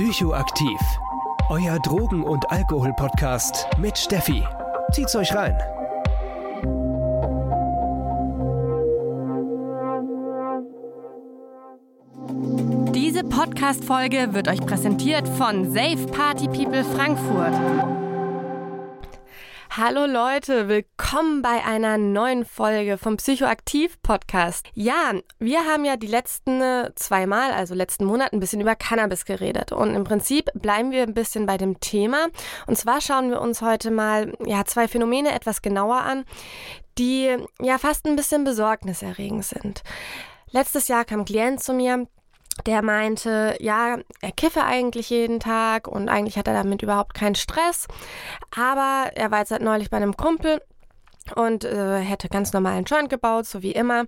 Psychoaktiv. Euer Drogen- und Alkohol-Podcast mit Steffi. Zieht's euch rein. Diese Podcast-Folge wird euch präsentiert von Safe Party People Frankfurt. Hallo Leute, willkommen bei einer neuen Folge vom Psychoaktiv Podcast. Ja, wir haben ja die letzten äh, zweimal, also letzten Monat, ein bisschen über Cannabis geredet. Und im Prinzip bleiben wir ein bisschen bei dem Thema. Und zwar schauen wir uns heute mal ja, zwei Phänomene etwas genauer an, die ja fast ein bisschen besorgniserregend sind. Letztes Jahr kam ein Klient zu mir, der meinte, ja, er kiffe eigentlich jeden Tag und eigentlich hat er damit überhaupt keinen Stress. Aber er war jetzt seit neulich bei einem Kumpel und äh, hätte ganz normal einen Joint gebaut, so wie immer.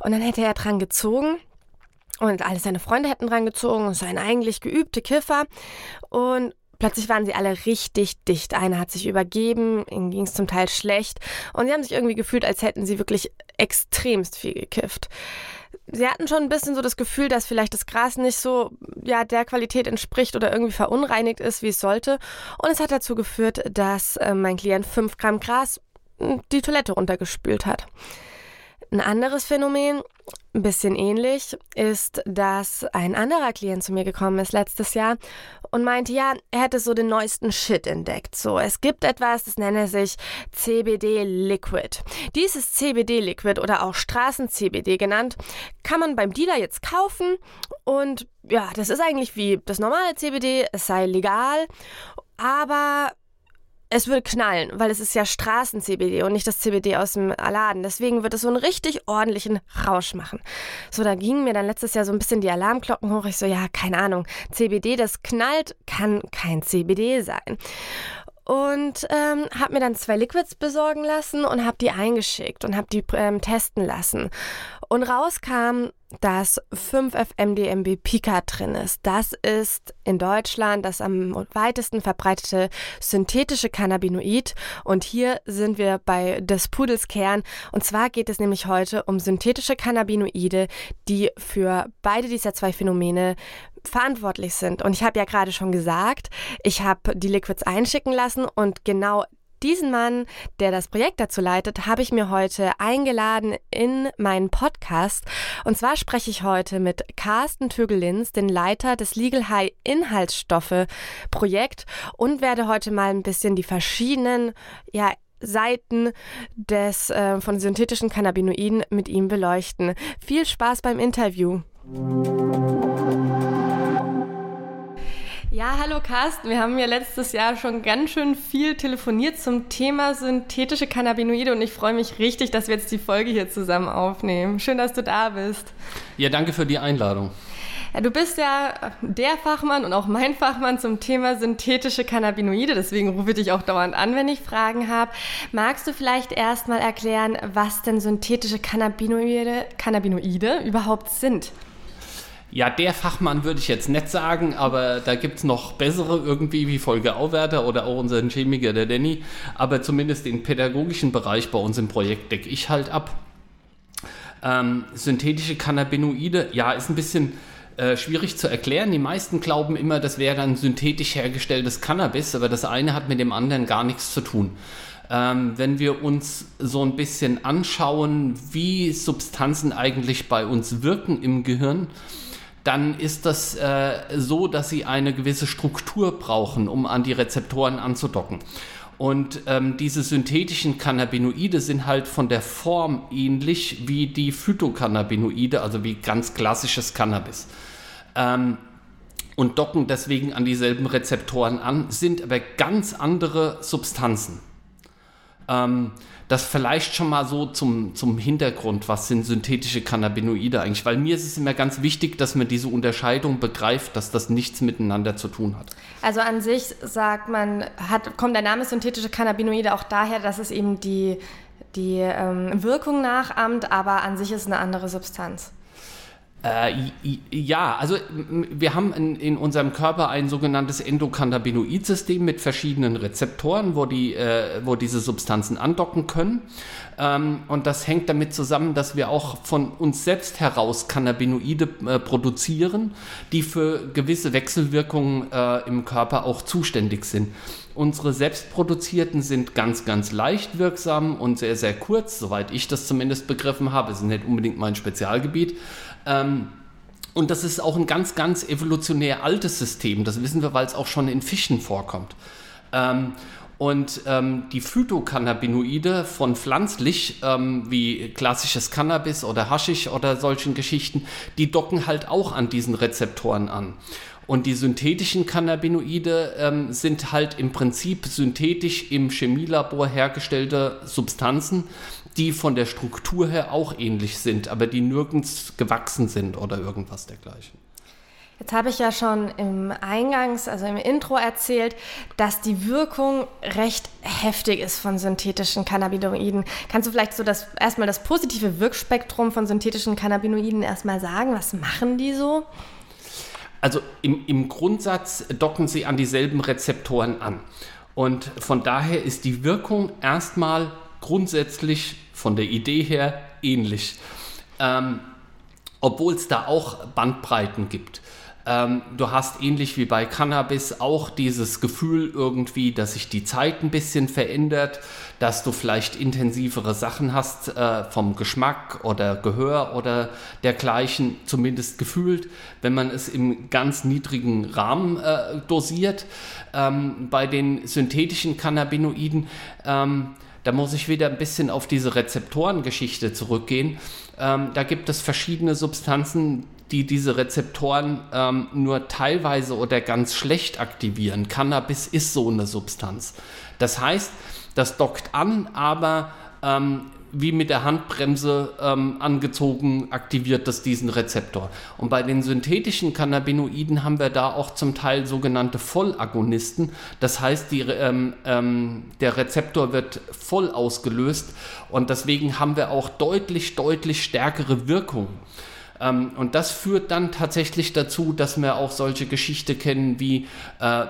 Und dann hätte er dran gezogen. Und alle seine Freunde hätten dran gezogen. Es seien eigentlich geübte Kiffer. Und Plötzlich waren sie alle richtig dicht. Einer hat sich übergeben, ihnen ging es zum Teil schlecht und sie haben sich irgendwie gefühlt, als hätten sie wirklich extremst viel gekifft sie hatten schon ein bisschen so das Gefühl, dass vielleicht das Gras nicht so ja, der Qualität entspricht oder irgendwie verunreinigt ist, wie es sollte. Und es hat dazu geführt, dass äh, mein Klient 5 Gramm Gras hm, die Toilette runtergespült hat. Ein anderes Phänomen, ein bisschen ähnlich, ist, dass ein anderer Klient zu mir gekommen ist letztes Jahr und meinte, ja, er hätte so den neuesten Shit entdeckt. So, es gibt etwas, das nenne sich CBD Liquid. Dieses CBD Liquid oder auch Straßen-CBD genannt, kann man beim Dealer jetzt kaufen und ja, das ist eigentlich wie das normale CBD, es sei legal, aber es würde knallen, weil es ist ja Straßen-CBD und nicht das CBD aus dem Laden. Deswegen wird es so einen richtig ordentlichen Rausch machen. So, da gingen mir dann letztes Jahr so ein bisschen die Alarmglocken hoch. Ich so, ja, keine Ahnung. CBD, das knallt, kann kein CBD sein und ähm, habe mir dann zwei Liquids besorgen lassen und habe die eingeschickt und habe die ähm, testen lassen. Und rauskam, dass 5-FMDMB Pica drin ist. Das ist in Deutschland das am weitesten verbreitete synthetische Cannabinoid. Und hier sind wir bei des Pudels Kern. Und zwar geht es nämlich heute um synthetische Cannabinoide, die für beide dieser zwei Phänomene verantwortlich sind. Und ich habe ja gerade schon gesagt, ich habe die Liquids einschicken lassen und genau diesen Mann, der das Projekt dazu leitet, habe ich mir heute eingeladen in meinen Podcast. Und zwar spreche ich heute mit Carsten Tögelins, den Leiter des Legal High Inhaltsstoffe Projekt und werde heute mal ein bisschen die verschiedenen, ja, Seiten des äh, von synthetischen Cannabinoiden mit ihm beleuchten. Viel Spaß beim Interview. Ja, hallo Carsten. Wir haben ja letztes Jahr schon ganz schön viel telefoniert zum Thema synthetische Cannabinoide und ich freue mich richtig, dass wir jetzt die Folge hier zusammen aufnehmen. Schön, dass du da bist. Ja, danke für die Einladung. Ja, du bist ja der Fachmann und auch mein Fachmann zum Thema synthetische Cannabinoide, deswegen rufe ich dich auch dauernd an, wenn ich Fragen habe. Magst du vielleicht erstmal erklären, was denn synthetische Cannabinoide, Cannabinoide überhaupt sind? Ja, der Fachmann würde ich jetzt nicht sagen, aber da gibt es noch bessere irgendwie wie Folge Auwerter oder auch unseren Chemiker, der Danny. Aber zumindest den pädagogischen Bereich bei uns im Projekt decke ich halt ab. Ähm, synthetische Cannabinoide, ja, ist ein bisschen äh, schwierig zu erklären. Die meisten glauben immer, das wäre dann synthetisch hergestelltes Cannabis, aber das eine hat mit dem anderen gar nichts zu tun. Ähm, wenn wir uns so ein bisschen anschauen, wie Substanzen eigentlich bei uns wirken im Gehirn, dann ist das äh, so, dass sie eine gewisse Struktur brauchen, um an die Rezeptoren anzudocken. Und ähm, diese synthetischen Cannabinoide sind halt von der Form ähnlich wie die Phytocannabinoide, also wie ganz klassisches Cannabis. Ähm, und docken deswegen an dieselben Rezeptoren an, sind aber ganz andere Substanzen. Ähm, das vielleicht schon mal so zum, zum Hintergrund, was sind synthetische Cannabinoide eigentlich? Weil mir ist es immer ganz wichtig, dass man diese Unterscheidung begreift, dass das nichts miteinander zu tun hat. Also an sich sagt man, hat, kommt der Name synthetische Cannabinoide auch daher, dass es eben die, die ähm, Wirkung nachahmt, aber an sich ist eine andere Substanz. Äh, ja, also wir haben in, in, unserem Körper ein sogenanntes Endokannabinoid-System mit verschiedenen Rezeptoren, wo, die, äh, wo diese Substanzen andocken können. Ähm, und das hängt damit zusammen, dass wir auch von uns selbst heraus Cannabinoide äh, produzieren, die für gewisse Wechselwirkungen äh, im Körper auch zuständig sind. Unsere selbstproduzierten sind ganz, ganz leicht wirksam und sehr, sehr kurz, soweit ich das zumindest begriffen habe. Es ist nicht unbedingt mein Spezialgebiet. Ähm, und das ist auch ein ganz, ganz evolutionär altes System. Das wissen wir, weil es auch schon in Fischen vorkommt. Ähm, und ähm, die Phytocannabinoide von pflanzlich, ähm, wie klassisches Cannabis oder Haschisch oder solchen Geschichten, die docken halt auch an diesen Rezeptoren an. Und die synthetischen Cannabinoide ähm, sind halt im Prinzip synthetisch im Chemielabor hergestellte Substanzen, die von der Struktur her auch ähnlich sind, aber die nirgends gewachsen sind oder irgendwas dergleichen. Jetzt habe ich ja schon im Eingangs, also im Intro erzählt, dass die Wirkung recht heftig ist von synthetischen Cannabinoiden. Kannst du vielleicht so das erstmal das positive Wirkspektrum von synthetischen Cannabinoiden erstmal sagen? Was machen die so? Also im, im Grundsatz docken sie an dieselben Rezeptoren an. Und von daher ist die Wirkung erstmal grundsätzlich von der Idee her ähnlich. Ähm, obwohl es da auch Bandbreiten gibt. Ähm, du hast ähnlich wie bei Cannabis auch dieses Gefühl irgendwie, dass sich die Zeit ein bisschen verändert, dass du vielleicht intensivere Sachen hast äh, vom Geschmack oder Gehör oder dergleichen, zumindest gefühlt, wenn man es im ganz niedrigen Rahmen äh, dosiert. Ähm, bei den synthetischen Cannabinoiden, ähm, da muss ich wieder ein bisschen auf diese Rezeptorengeschichte zurückgehen. Ähm, da gibt es verschiedene Substanzen, die diese Rezeptoren ähm, nur teilweise oder ganz schlecht aktivieren. Cannabis ist so eine Substanz. Das heißt, das dockt an, aber ähm, wie mit der Handbremse ähm, angezogen, aktiviert das diesen Rezeptor. Und bei den synthetischen Cannabinoiden haben wir da auch zum Teil sogenannte Vollagonisten. Das heißt, die, ähm, ähm, der Rezeptor wird voll ausgelöst und deswegen haben wir auch deutlich, deutlich stärkere Wirkungen. Ähm, und das führt dann tatsächlich dazu, dass wir auch solche Geschichten kennen wie äh,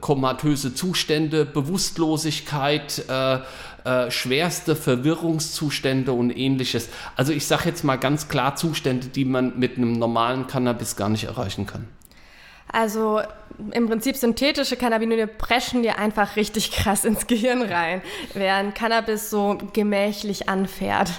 komatöse Zustände, Bewusstlosigkeit, äh, äh, schwerste Verwirrungszustände und ähnliches. Also ich sage jetzt mal ganz klar Zustände, die man mit einem normalen Cannabis gar nicht erreichen kann. Also im Prinzip synthetische Cannabinoide preschen dir einfach richtig krass ins Gehirn rein, während Cannabis so gemächlich anfährt.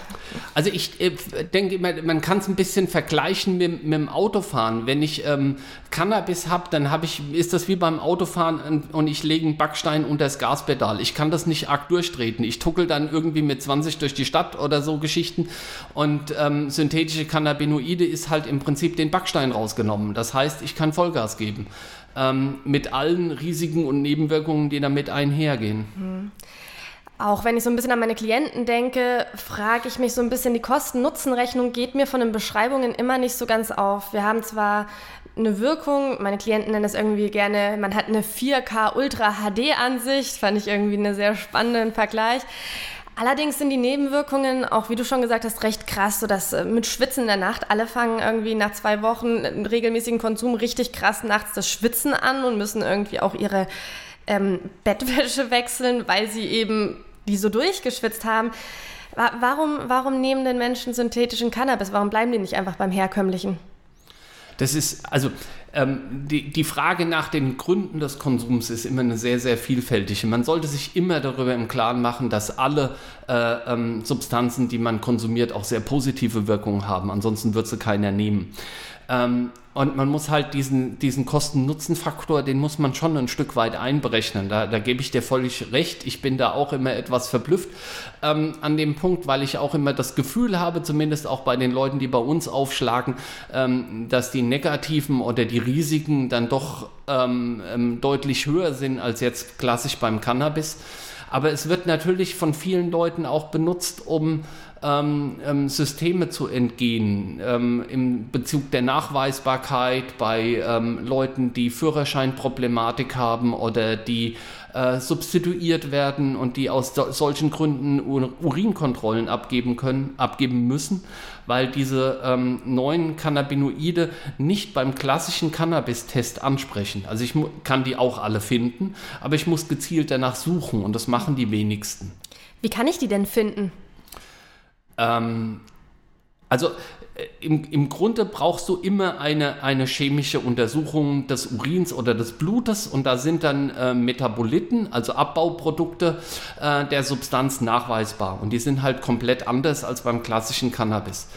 Also ich äh, denke, man, man kann es ein bisschen vergleichen mit, mit dem Autofahren. Wenn ich ähm, Cannabis habe, dann habe ich, ist das wie beim Autofahren und, ich lege einen Backstein unter das Gaspedal. Ich kann das nicht arg durchtreten. Ich tuckel dann irgendwie mit 20 durch die Stadt oder so Geschichten. Und ähm, synthetische Cannabinoide ist halt im Prinzip den Backstein rausgenommen. Das heißt, ich kann Vollgas geben ähm, mit allen Risiken und Nebenwirkungen, die damit einhergehen. Mhm. Auch wenn ich so ein bisschen an meine Klienten denke, frage ich mich so ein bisschen, die Kosten-Nutzen-Rechnung geht mir von den Beschreibungen immer nicht so ganz auf. Wir haben zwar eine Wirkung, meine Klienten nennen es irgendwie gerne, man hat eine 4K Ultra HD Ansicht, fand ich irgendwie einen sehr spannenden Vergleich. Allerdings sind die Nebenwirkungen, auch wie du schon gesagt hast, recht krass, so dass äh, mit Schwitzen in der Nacht alle fangen irgendwie nach zwei Wochen regelmäßigen Konsum richtig krass nachts das Schwitzen an und müssen irgendwie auch ihre ähm, Bettwäsche wechseln, weil sie eben die so durchgeschwitzt haben. Warum, warum nehmen denn Menschen synthetischen Cannabis? Warum bleiben die nicht einfach beim herkömmlichen? Das ist, also ähm, die, die Frage nach den Gründen des Konsums ist immer eine sehr, sehr vielfältige. Man sollte sich immer darüber im Klaren machen, dass alle äh, ähm, Substanzen, die man konsumiert, auch sehr positive Wirkungen haben. Ansonsten wird sie keiner nehmen. Ähm, und man muss halt diesen, diesen Kosten-Nutzen-Faktor, den muss man schon ein Stück weit einberechnen. Da, da gebe ich dir völlig recht. Ich bin da auch immer etwas verblüfft ähm, an dem Punkt, weil ich auch immer das Gefühl habe, zumindest auch bei den Leuten, die bei uns aufschlagen, ähm, dass die negativen oder die Risiken dann doch ähm, ähm deutlich höher sind als jetzt klassisch beim Cannabis. Aber es wird natürlich von vielen Leuten auch benutzt, um ähm, ähm, Systeme zu entgehen ähm, im Bezug der Nachweisbarkeit bei ähm, Leuten, die Führerscheinproblematik haben oder die äh, substituiert werden und die aus so, solchen Gründen Urinkontrollen abgeben können, abgeben müssen, weil diese ähm, neuen Cannabinoide nicht beim klassischen Cannabis-Test ansprechen. Also ich kann die auch alle finden, aber ich muss gezielt danach suchen und das machen die wenigsten. Wie kann ich die denn finden? Ähm, also äh, im, im Grunde brauchst du immer eine, eine chemische Untersuchung des Urins oder des Blutes und da sind dann äh, Metaboliten, also Abbauprodukte äh, der Substanz nachweisbar und die sind halt komplett anders als beim klassischen Cannabis.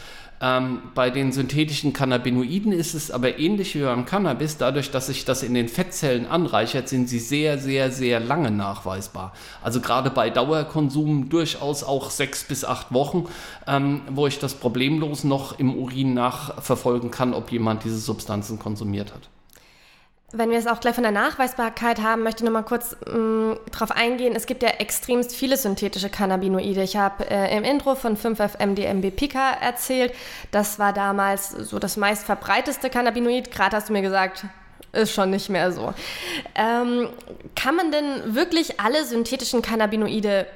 Ähm, bei den synthetischen Cannabinoiden ist es aber ähnlich wie beim Cannabis. Dadurch, dass sich das in den Fettzellen anreichert, sind sie sehr, sehr, sehr lange nachweisbar. Also gerade bei Dauerkonsum durchaus auch sechs bis acht Wochen, ähm, wo ich das problemlos noch im Urin nachverfolgen kann, ob jemand diese Substanzen konsumiert hat. Wenn wir es auch gleich von der Nachweisbarkeit haben, möchte ich noch mal kurz mm, darauf eingehen. Es gibt ja extremst viele synthetische Cannabinoide. Ich habe äh, im Intro von 5-FMDMB-Pica erzählt. Das war damals so das meistverbreiteste Cannabinoid. Gerade hast du mir gesagt, ist schon nicht mehr so. Ähm, kann man denn wirklich alle synthetischen Cannabinoide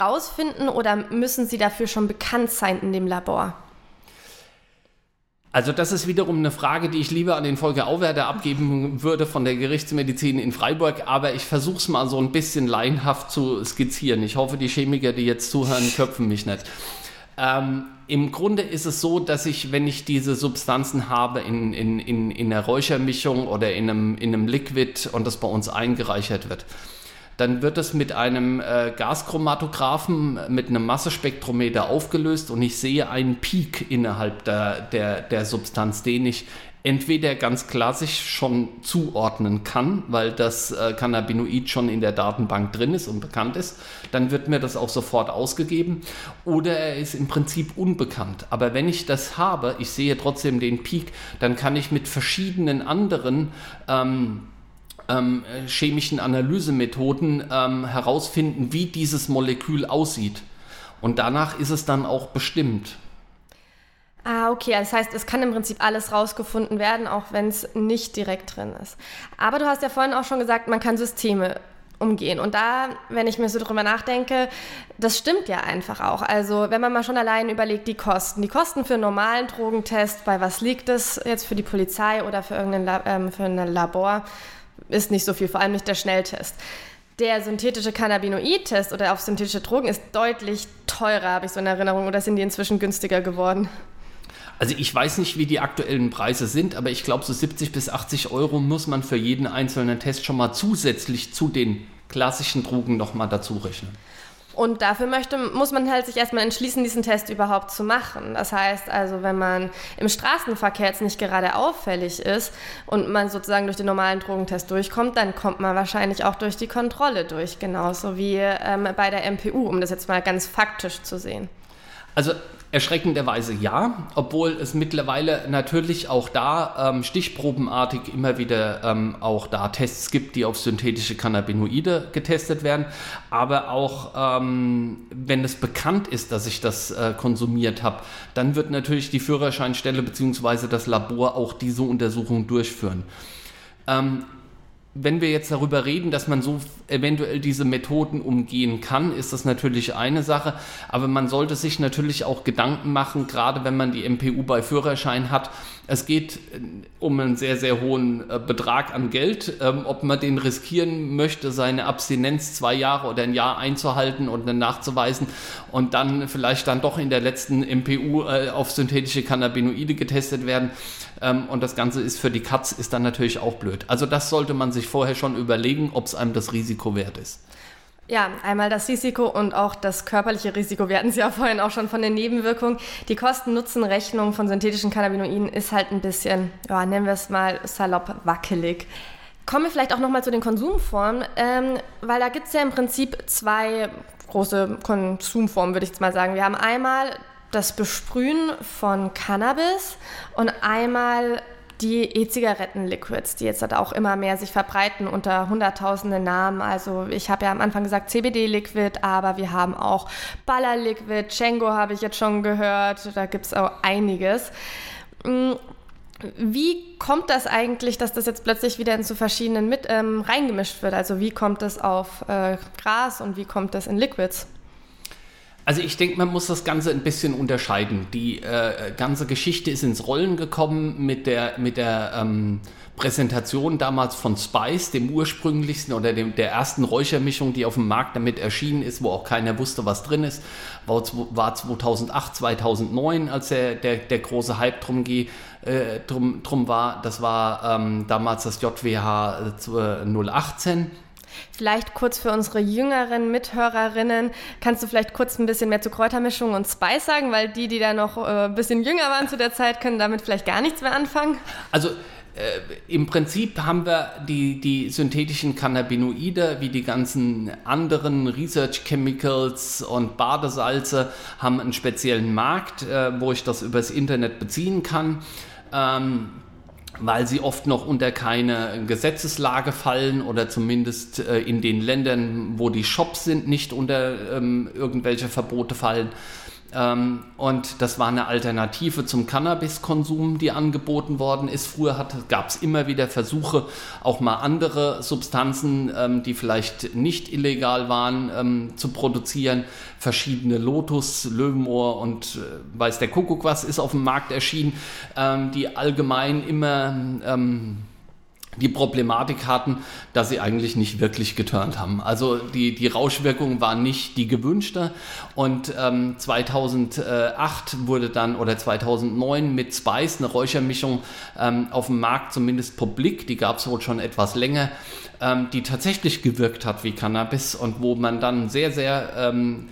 rausfinden oder müssen sie dafür schon bekannt sein in dem Labor? Also das ist wiederum eine Frage, die ich lieber an den Volker Auwerder abgeben würde von der Gerichtsmedizin in Freiburg, aber ich versuche es mal so ein bisschen laienhaft zu skizzieren. Ich hoffe, die Chemiker, die jetzt zuhören, köpfen mich nicht. Ähm, Im Grunde ist es so, dass ich, wenn ich diese Substanzen habe in, in, in, in einer Räuchermischung oder in einem, in einem Liquid und das bei uns eingereichert wird, dann wird es mit einem äh, Gaschromatographen mit einem Massespektrometer aufgelöst und ich sehe einen Peak innerhalb der, der, der Substanz, den ich entweder ganz klassisch schon zuordnen kann, weil das äh, Cannabinoid schon in der Datenbank drin ist und bekannt ist, dann wird mir das auch sofort ausgegeben, oder er ist im Prinzip unbekannt. Aber wenn ich das habe, ich sehe trotzdem den Peak, dann kann ich mit verschiedenen anderen ähm, ähm, chemischen Analysemethoden ähm, herausfinden, wie dieses Molekül aussieht. Und danach ist es dann auch bestimmt. Ah, okay. Das heißt, es kann im Prinzip alles rausgefunden werden, auch wenn es nicht direkt drin ist. Aber du hast ja vorhin auch schon gesagt, man kann Systeme umgehen. Und da, wenn ich mir so drüber nachdenke, das stimmt ja einfach auch. Also wenn man mal schon allein überlegt, die Kosten. Die Kosten für einen normalen Drogentest, bei was liegt es jetzt für die Polizei oder für irgendein ähm, für ein Labor, ist nicht so viel, vor allem nicht der Schnelltest. Der synthetische Cannabinoid-Test oder auf synthetische Drogen ist deutlich teurer, habe ich so in Erinnerung, oder sind die inzwischen günstiger geworden? Also ich weiß nicht, wie die aktuellen Preise sind, aber ich glaube, so 70 bis 80 Euro muss man für jeden einzelnen Test schon mal zusätzlich zu den klassischen Drogen nochmal dazu rechnen. Und dafür möchte, muss man halt sich erstmal entschließen, diesen Test überhaupt zu machen. Das heißt also, wenn man im Straßenverkehr jetzt nicht gerade auffällig ist und man sozusagen durch den normalen Drogentest durchkommt, dann kommt man wahrscheinlich auch durch die Kontrolle durch, genauso wie ähm, bei der MPU, um das jetzt mal ganz faktisch zu sehen. Also Erschreckenderweise ja, obwohl es mittlerweile natürlich auch da ähm, stichprobenartig immer wieder ähm, auch da Tests gibt, die auf synthetische Cannabinoide getestet werden. Aber auch ähm, wenn es bekannt ist, dass ich das äh, konsumiert habe, dann wird natürlich die Führerscheinstelle bzw. das Labor auch diese Untersuchung durchführen. Wenn wir jetzt darüber reden, dass man so eventuell diese Methoden umgehen kann, ist das natürlich eine Sache. Aber man sollte sich natürlich auch Gedanken machen, gerade wenn man die MPU bei Führerschein hat. Es geht äh, um einen sehr, sehr hohen äh, Betrag an Geld. Ähm, ob man den riskieren möchte, seine Abstinenz zwei Jahre oder ein Jahr einzuhalten und dann nachzuweisen und dann vielleicht dann doch in der letzten MPU äh, auf synthetische Cannabinoide getestet werden ähm, und das Ganze ist für die Katz, ist dann natürlich auch blöd. Also das sollte man sich vorher schon überlegen, ob es einem das Risiko wert ist. Ja, einmal das Risiko und auch das körperliche Risiko. Wir hatten es ja vorhin auch schon von den Nebenwirkungen. Die Kosten-Nutzen-Rechnung von synthetischen Cannabinoiden ist halt ein bisschen, ja, nennen wir es mal salopp wackelig. Kommen wir vielleicht auch nochmal zu den Konsumformen, ähm, weil da gibt es ja im Prinzip zwei große Konsumformen, würde ich jetzt mal sagen. Wir haben einmal das Besprühen von Cannabis und einmal die E-Zigaretten-Liquids, die jetzt halt auch immer mehr sich verbreiten unter hunderttausenden Namen. Also ich habe ja am Anfang gesagt CBD-Liquid, aber wir haben auch Baller-Liquid, Django habe ich jetzt schon gehört, da gibt es auch einiges. Mm, wie kommt das eigentlich, dass das jetzt plötzlich wieder in zu verschiedenen mit ähm, reingemischt wird? Also wie kommt das auf äh, Gras und wie kommt das in Liquids? Also ich denke, man muss das Ganze ein bisschen unterscheiden. Die äh, ganze Geschichte ist ins Rollen gekommen mit der, mit der ähm, Präsentation damals von Spice, dem ursprünglichsten oder dem, der ersten Räuchermischung, die auf dem Markt damit erschienen ist, wo auch keiner wusste, was drin ist, war, war 2008, 2009, als der, der, der große Hype drum, äh, drum, drum war. Das war ähm, damals das JWH 018 Vielleicht kurz für unsere jüngeren Mithörerinnen, kannst du vielleicht kurz ein bisschen mehr zu Kräutermischung und Spice sagen, weil die, die da noch äh, ein bisschen jünger waren zu der Zeit, können damit vielleicht gar nichts mehr anfangen? Also äh, im Prinzip haben wir die, die synthetischen Cannabinoide, wie die ganzen anderen Research Chemicals und Badesalze, haben einen speziellen Markt, äh, wo ich das übers Internet beziehen kann. Ähm, weil sie oft noch unter keine Gesetzeslage fallen oder zumindest äh, in den Ländern, wo die Shops sind, nicht unter ähm, irgendwelche Verbote fallen. Ähm, und das war eine Alternative zum Cannabiskonsum, die angeboten worden ist. Früher gab es immer wieder Versuche, auch mal andere Substanzen, ähm, die vielleicht nicht illegal waren, ähm, zu produzieren. Verschiedene Lotus, Löwenohr und äh, weiß der Kuckuck was ist auf dem Markt erschienen, ähm, die allgemein immer ähm, die Problematik hatten, dass sie eigentlich nicht wirklich geturnt haben. Also die, die Rauschwirkung war nicht die gewünschte und ähm, 2008 wurde dann oder 2009 mit Spice eine Räuchermischung ähm, auf dem Markt zumindest publik, die gab es wohl schon etwas länger, ähm, die tatsächlich gewirkt hat wie Cannabis und wo man dann sehr, sehr ähm,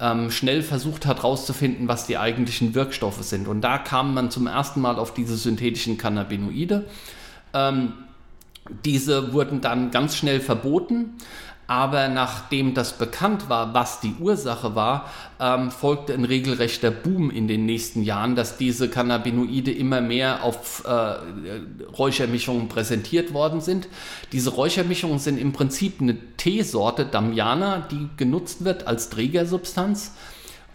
ähm, schnell versucht hat herauszufinden, was die eigentlichen Wirkstoffe sind. Und da kam man zum ersten Mal auf diese synthetischen Cannabinoide. Ähm, diese wurden dann ganz schnell verboten. Aber nachdem das bekannt war, was die Ursache war, ähm, folgte ein regelrechter Boom in den nächsten Jahren, dass diese Cannabinoide immer mehr auf äh, Räuchermischungen präsentiert worden sind. Diese Räuchermischungen sind im Prinzip eine Teesorte, Damiana, die genutzt wird als Trägersubstanz.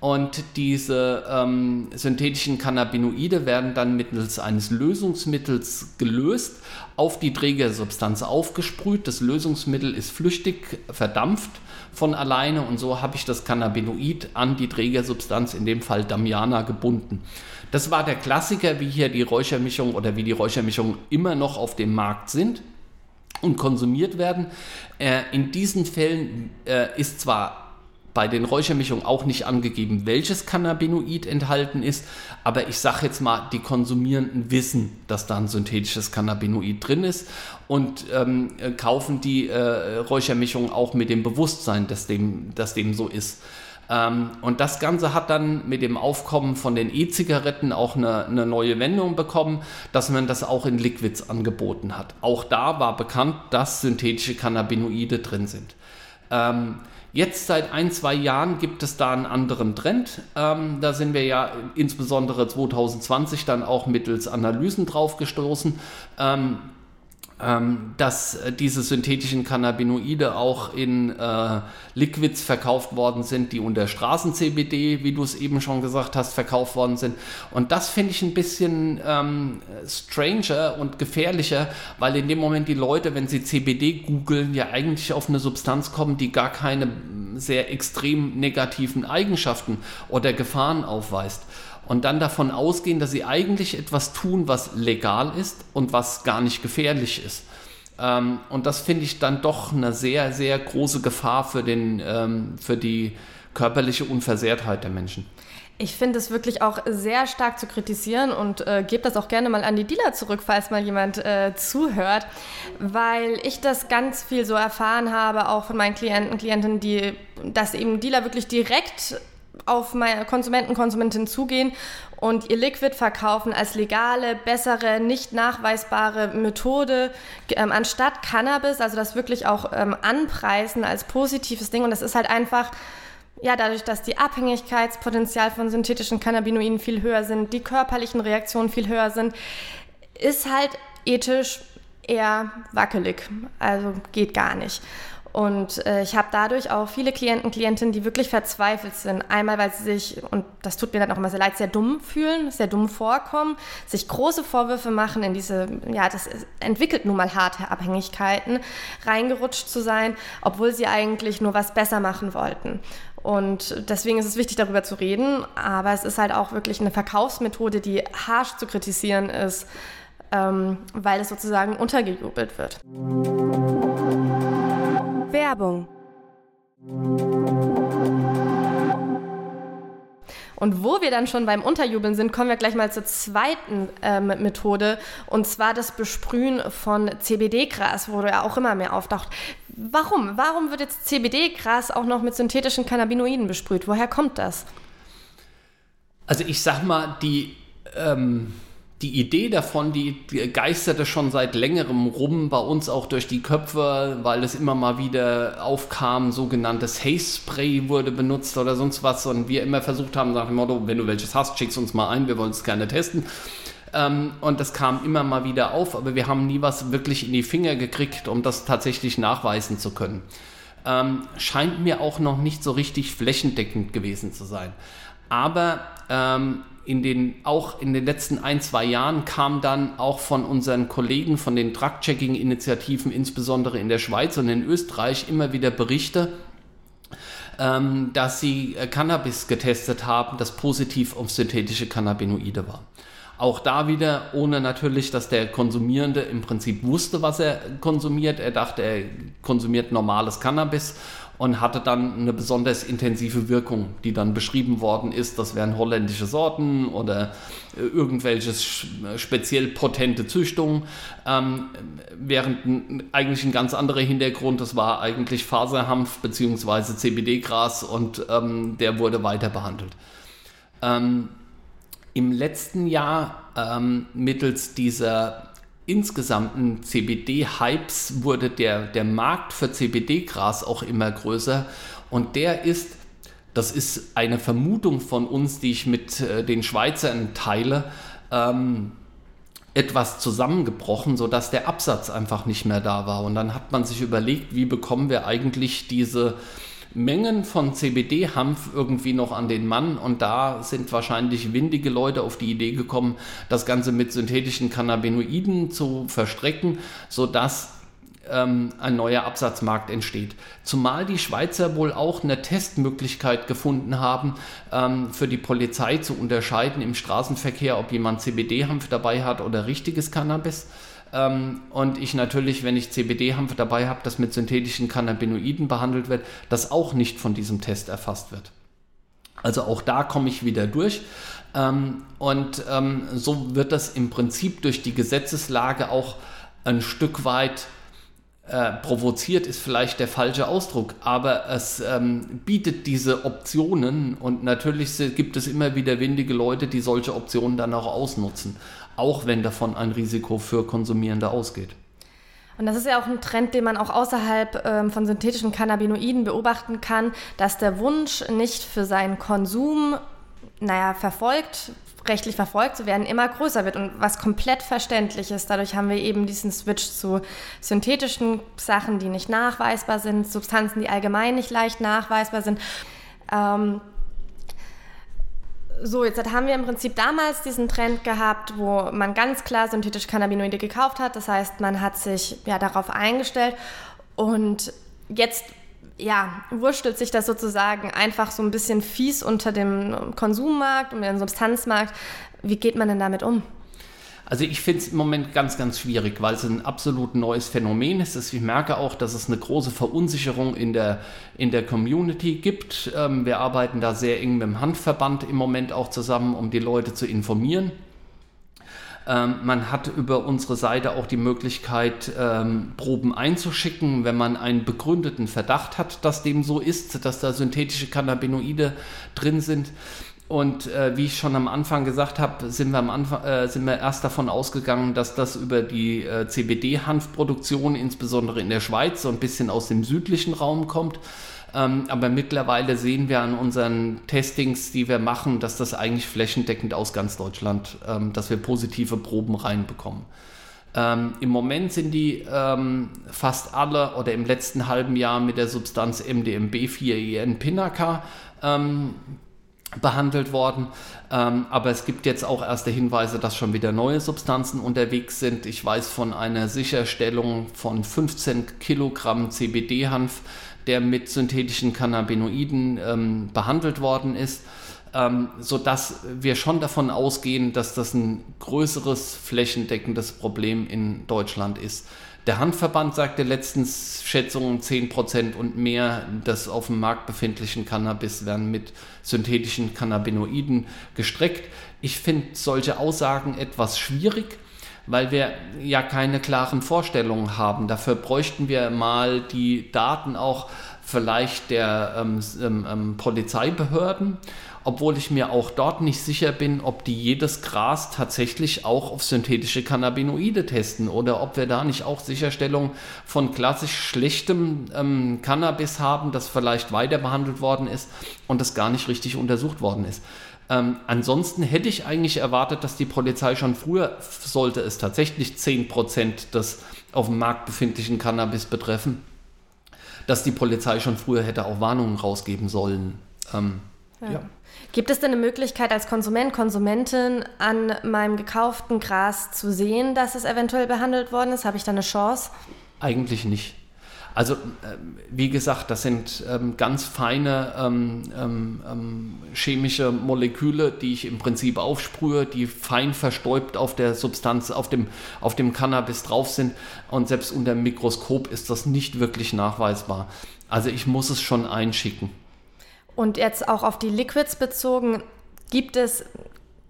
Und diese ähm, synthetischen Cannabinoide werden dann mittels eines Lösungsmittels gelöst, auf die Trägersubstanz aufgesprüht. Das Lösungsmittel ist flüchtig verdampft von alleine und so habe ich das Cannabinoid an die Trägersubstanz, in dem Fall Damiana, gebunden. Das war der Klassiker, wie hier die Räuchermischung oder wie die Räuchermischungen immer noch auf dem Markt sind und konsumiert werden. Äh, in diesen Fällen äh, ist zwar bei den Räuchermischungen auch nicht angegeben, welches Cannabinoid enthalten ist, aber ich sage jetzt mal, die Konsumierenden wissen, dass da ein synthetisches Cannabinoid drin ist und ähm, kaufen die äh, Räuchermischung auch mit dem Bewusstsein, dass dem, dass dem so ist. Ähm, und das Ganze hat dann mit dem Aufkommen von den E-Zigaretten auch eine, eine neue Wendung bekommen, dass man das auch in Liquids angeboten hat. Auch da war bekannt, dass synthetische Cannabinoide drin sind. Ähm, Jetzt seit ein, zwei Jahren gibt es da einen anderen Trend. Ähm, da sind wir ja insbesondere 2020 dann auch mittels Analysen drauf gestoßen. Ähm, dass äh, diese synthetischen Cannabinoide auch in äh, Liquids verkauft worden sind, die unter Straßen-CBD, wie du es eben schon gesagt hast, verkauft worden sind. Und das finde ich ein bisschen ähm, stranger und gefährlicher, weil in dem Moment die Leute, wenn sie CBD googeln, ja eigentlich auf eine Substanz kommen, die gar keine sehr extrem negativen Eigenschaften oder Gefahren aufweist und dann davon ausgehen, dass sie eigentlich etwas tun, was legal ist und was gar nicht gefährlich ist. Ähm, und das finde ich dann doch eine sehr, sehr große Gefahr für, den, ähm, für die körperliche Unversehrtheit der Menschen. Ich finde es wirklich auch sehr stark zu kritisieren und äh, gebe das auch gerne mal an die Dealer zurück, falls mal jemand äh, zuhört, weil ich das ganz viel so erfahren habe, auch von meinen Klienten, Klientinnen, die, dass eben Dealer wirklich direkt auf meine Konsumenten, Konsumentinnen zugehen und ihr Liquid verkaufen als legale, bessere, nicht nachweisbare Methode ähm, anstatt Cannabis, also das wirklich auch ähm, anpreisen als positives Ding. Und das ist halt einfach, ja, dadurch, dass die Abhängigkeitspotenzial von synthetischen Cannabinoiden viel höher sind, die körperlichen Reaktionen viel höher sind, ist halt ethisch eher wackelig. Also geht gar nicht. Und äh, ich habe dadurch auch viele Klienten, Klientinnen, die wirklich verzweifelt sind. Einmal, weil sie sich, und das tut mir dann auch immer sehr leid, sehr dumm fühlen, sehr dumm vorkommen, sich große Vorwürfe machen in diese, ja, das entwickelt nun mal harte Abhängigkeiten, reingerutscht zu sein, obwohl sie eigentlich nur was besser machen wollten. Und deswegen ist es wichtig, darüber zu reden. Aber es ist halt auch wirklich eine Verkaufsmethode, die harsch zu kritisieren ist, ähm, weil es sozusagen untergejubelt wird. Werbung. Und wo wir dann schon beim Unterjubeln sind, kommen wir gleich mal zur zweiten ähm, Methode, und zwar das Besprühen von CBD-Gras, wo ja auch immer mehr auftaucht. Warum? Warum wird jetzt CBD-Gras auch noch mit synthetischen Cannabinoiden besprüht? Woher kommt das? Also ich sag mal, die ähm die Idee davon, die geisterte schon seit längerem rum, bei uns auch durch die Köpfe, weil es immer mal wieder aufkam, sogenanntes Haze Spray wurde benutzt oder sonst was und wir immer versucht haben, nach dem Motto, wenn du welches hast, schick's uns mal ein, wir wollen es gerne testen. Ähm, und das kam immer mal wieder auf, aber wir haben nie was wirklich in die Finger gekriegt, um das tatsächlich nachweisen zu können. Ähm, scheint mir auch noch nicht so richtig flächendeckend gewesen zu sein. Aber ähm, in den, auch in den letzten ein, zwei Jahren kam dann auch von unseren Kollegen von den Drug-Checking-Initiativen, insbesondere in der Schweiz und in Österreich, immer wieder Berichte, ähm, dass sie äh, Cannabis getestet haben, das positiv auf synthetische Cannabinoide war. Auch da wieder, ohne natürlich, dass der Konsumierende im Prinzip wusste, was er konsumiert. Er dachte, er konsumiert normales Cannabis und hatte dann eine besonders intensive Wirkung, die dann beschrieben worden ist. Das wären holländische Sorten oder äh, irgendwelche speziell potente Züchtungen, ähm, während ein, eigentlich ein ganz anderer Hintergrund, das war eigentlich Faserhanf bzw. CBD-Gras und ähm, der wurde weiter behandelt. Ähm, Im letzten Jahr ähm, mittels dieser insgesamten CBD-Hypes wurde der, der Markt für CBD-Gras auch immer größer und der ist, das ist eine Vermutung von uns, die ich mit äh, den Schweizern teile, ähm, etwas zusammengebrochen, sodass der Absatz einfach nicht mehr da war. Und dann hat man sich überlegt, wie bekommen wir eigentlich diese Mengen von CBD-Hanf irgendwie noch an den Mann und da sind wahrscheinlich windige Leute auf die Idee gekommen, das Ganze mit synthetischen Cannabinoiden zu verstrecken, sodass ähm, ein neuer Absatzmarkt entsteht. Zumal die Schweizer wohl auch eine Testmöglichkeit gefunden haben, ähm, für die Polizei zu unterscheiden im Straßenverkehr, ob jemand CBD-Hanf dabei hat oder richtiges Cannabis. Ähm, und ich natürlich, wenn ich CBD-Hanf dabei habe, das mit synthetischen Cannabinoiden behandelt wird, das auch nicht von diesem Test erfasst wird. Also auch da komme ich wieder durch. Ähm, und ähm, so wird das im Prinzip durch die Gesetzeslage auch ein Stück weit äh, provoziert, ist vielleicht der falsche Ausdruck, aber es ähm, bietet diese Optionen und natürlich gibt es immer wieder windige Leute, die solche Optionen dann auch ausnutzen auch wenn davon ein Risiko für Konsumierende ausgeht. Und das ist ja auch ein Trend, den man auch außerhalb ähm, von synthetischen Cannabinoiden beobachten kann, dass der Wunsch, nicht für seinen Konsum, naja, verfolgt, rechtlich verfolgt zu werden, immer größer wird und was komplett verständlich ist. Dadurch haben wir eben diesen Switch zu synthetischen Sachen, die nicht nachweisbar sind, Substanzen, die allgemein nicht leicht nachweisbar sind. Ähm, so, jetzt haben wir im Prinzip damals diesen Trend gehabt, wo man ganz klar synthetische Cannabinoide gekauft hat. Das heißt, man hat sich ja darauf eingestellt und jetzt ja, wurstelt sich das sozusagen einfach so ein bisschen fies unter dem Konsummarkt und dem Substanzmarkt. Wie geht man denn damit um? Also ich finde es im Moment ganz, ganz schwierig, weil es ein absolut neues Phänomen ist. Ich merke auch, dass es eine große Verunsicherung in der, in der Community gibt. Ähm, wir arbeiten da sehr eng mit dem Handverband im Moment auch zusammen, um die Leute zu informieren. Ähm, man hat über unsere Seite auch die Möglichkeit, ähm, Proben einzuschicken, wenn man einen begründeten Verdacht hat, dass dem so ist, dass da synthetische Cannabinoide drin sind. Und äh, wie ich schon am Anfang gesagt habe, sind wir äh, sind wir erst davon ausgegangen, dass das über die äh, CBD-Hanfproduktion, insbesondere in der Schweiz, so ein bisschen aus dem südlichen Raum kommt. Ähm, aber mittlerweile sehen wir an unseren Testings, die wir machen, dass das eigentlich flächendeckend aus ganz Deutschland, ähm, dass wir positive Proben reinbekommen. Ähm, Im Moment sind die ähm, fast alle oder im letzten halben Jahr mit der Substanz MDMB4IN Pinaca ähm, behandelt worden. Ähm, aber es gibt jetzt auch erste Hinweise, dass schon wieder neue Substanzen unterwegs sind. Ich weiß von einer Sicherstellung von 15 Kilogramm CBD-Hanf, der mit synthetischen Cannabinoiden ähm, behandelt worden ist ähm, sodass wir schon davon ausgehen, dass das ein größeres flächendeckendes Problem in Deutschland ist. Der Handverband sagte letztens Schätzungen 10% und mehr des auf dem Markt befindlichen Cannabis werden mit synthetischen Cannabinoiden gestreckt. Ich finde solche Aussagen etwas schwierig, weil wir ja keine klaren Vorstellungen haben. Dafür bräuchten wir mal die Daten auch vielleicht der ähm, ähm, ähm Polizeibehörden obwohl ich mir auch dort nicht sicher bin, ob die jedes Gras tatsächlich auch auf synthetische Cannabinoide testen oder ob wir da nicht auch Sicherstellung von klassisch schlechtem ähm, Cannabis haben, das vielleicht weiter behandelt worden ist und das gar nicht richtig untersucht worden ist. Ähm, ansonsten hätte ich eigentlich erwartet, dass die Polizei schon früher, sollte es tatsächlich 10% des auf dem Markt befindlichen Cannabis betreffen, dass die Polizei schon früher hätte auch Warnungen rausgeben sollen. Ähm, ja. ja. Gibt es denn eine Möglichkeit als Konsument, Konsumentin an meinem gekauften Gras zu sehen, dass es eventuell behandelt worden ist? Habe ich da eine Chance? Eigentlich nicht. Also ähm, wie gesagt, das sind ähm, ganz feine ähm, ähm, chemische Moleküle, die ich im Prinzip aufsprühe, die fein verstäubt auf der Substanz, auf dem, auf dem Cannabis drauf sind. Und selbst unter dem Mikroskop ist das nicht wirklich nachweisbar. Also ich muss es schon einschicken. Und jetzt auch auf die Liquids bezogen, gibt es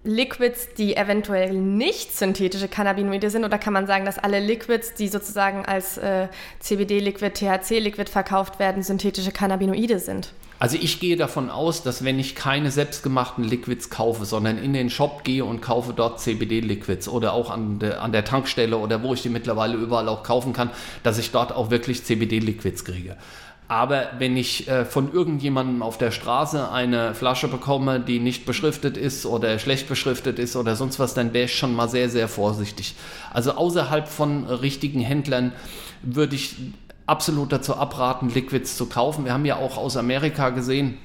Liquids, die eventuell nicht synthetische Cannabinoide sind? Oder kann man sagen, dass alle Liquids, die sozusagen als äh, CBD-Liquid, THC-Liquid verkauft werden, synthetische Cannabinoide sind? Also ich gehe davon aus, dass wenn ich keine selbstgemachten Liquids kaufe, sondern in den Shop gehe und kaufe dort CBD-Liquids oder auch an, de, an der Tankstelle oder wo ich die mittlerweile überall auch kaufen kann, dass ich dort auch wirklich CBD-Liquids kriege. Aber wenn ich äh, von irgendjemandem auf der Straße eine Flasche bekomme, die nicht beschriftet ist oder schlecht beschriftet ist oder sonst was, dann wäre ich schon mal sehr, sehr vorsichtig. Also außerhalb von richtigen Händlern würde ich absolut dazu abraten, Liquids zu kaufen. Wir haben ja auch aus Amerika gesehen,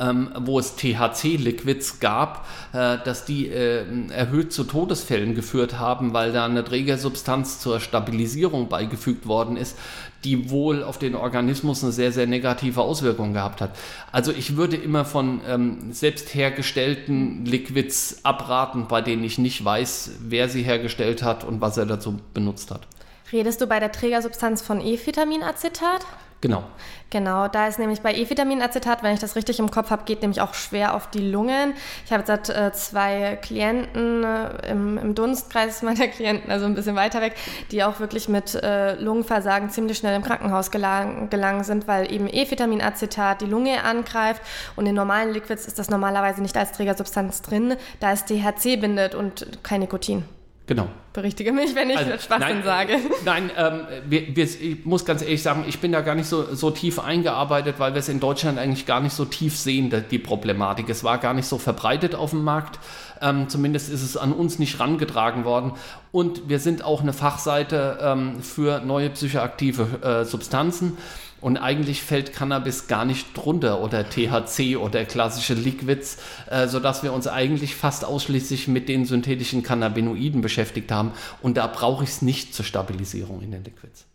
ähm, wo es THC-Liquids gab, äh, dass die äh, erhöht zu Todesfällen geführt haben, weil da eine Trägersubstanz zur Stabilisierung beigefügt worden ist, die wohl auf den Organismus eine sehr, sehr negative Auswirkung gehabt hat. Also ich würde immer von ähm, selbst hergestellten Liquids abraten, bei denen ich nicht weiß, wer sie hergestellt hat und was er dazu benutzt hat. Redest du bei der Trägersubstanz von E-Vitaminacetat? Genau. Genau, da ist nämlich bei E-Vitaminacetat, wenn ich das richtig im Kopf habe, geht nämlich auch schwer auf die Lungen. Ich habe jetzt äh, zwei Klienten äh, im, im, Dunstkreis meiner Klienten, also ein bisschen weiter weg, die auch wirklich mit äh, Lungenversagen ziemlich schnell im Krankenhaus gelang, gelangen sind, weil eben E-Vitaminacetat die Lunge angreift und in normalen Liquids ist das normalerweise nicht als Trägersubstanz drin, da es THC bindet und kein Nikotin. Genau. Berichtige mich, wenn ich also, Schwachsinn nein, sage. Nein, ähm, wir, wir, ich muss ganz ehrlich sagen, ich bin da gar nicht so, so tief eingearbeitet, weil wir es in Deutschland eigentlich gar nicht so tief sehen, die Problematik. Es war gar nicht so verbreitet auf dem Markt. Ähm, zumindest ist es an uns nicht rangetragen worden. Und wir sind auch eine Fachseite ähm, für neue psychoaktive äh, Substanzen. Und eigentlich fällt Cannabis gar nicht drunter oder THC oder klassische Liquids, äh, sodass wir uns eigentlich fast ausschließlich mit den synthetischen Cannabinoiden beschäftigt haben. Und da brauche ich es nicht zur Stabilisierung in den Liquids.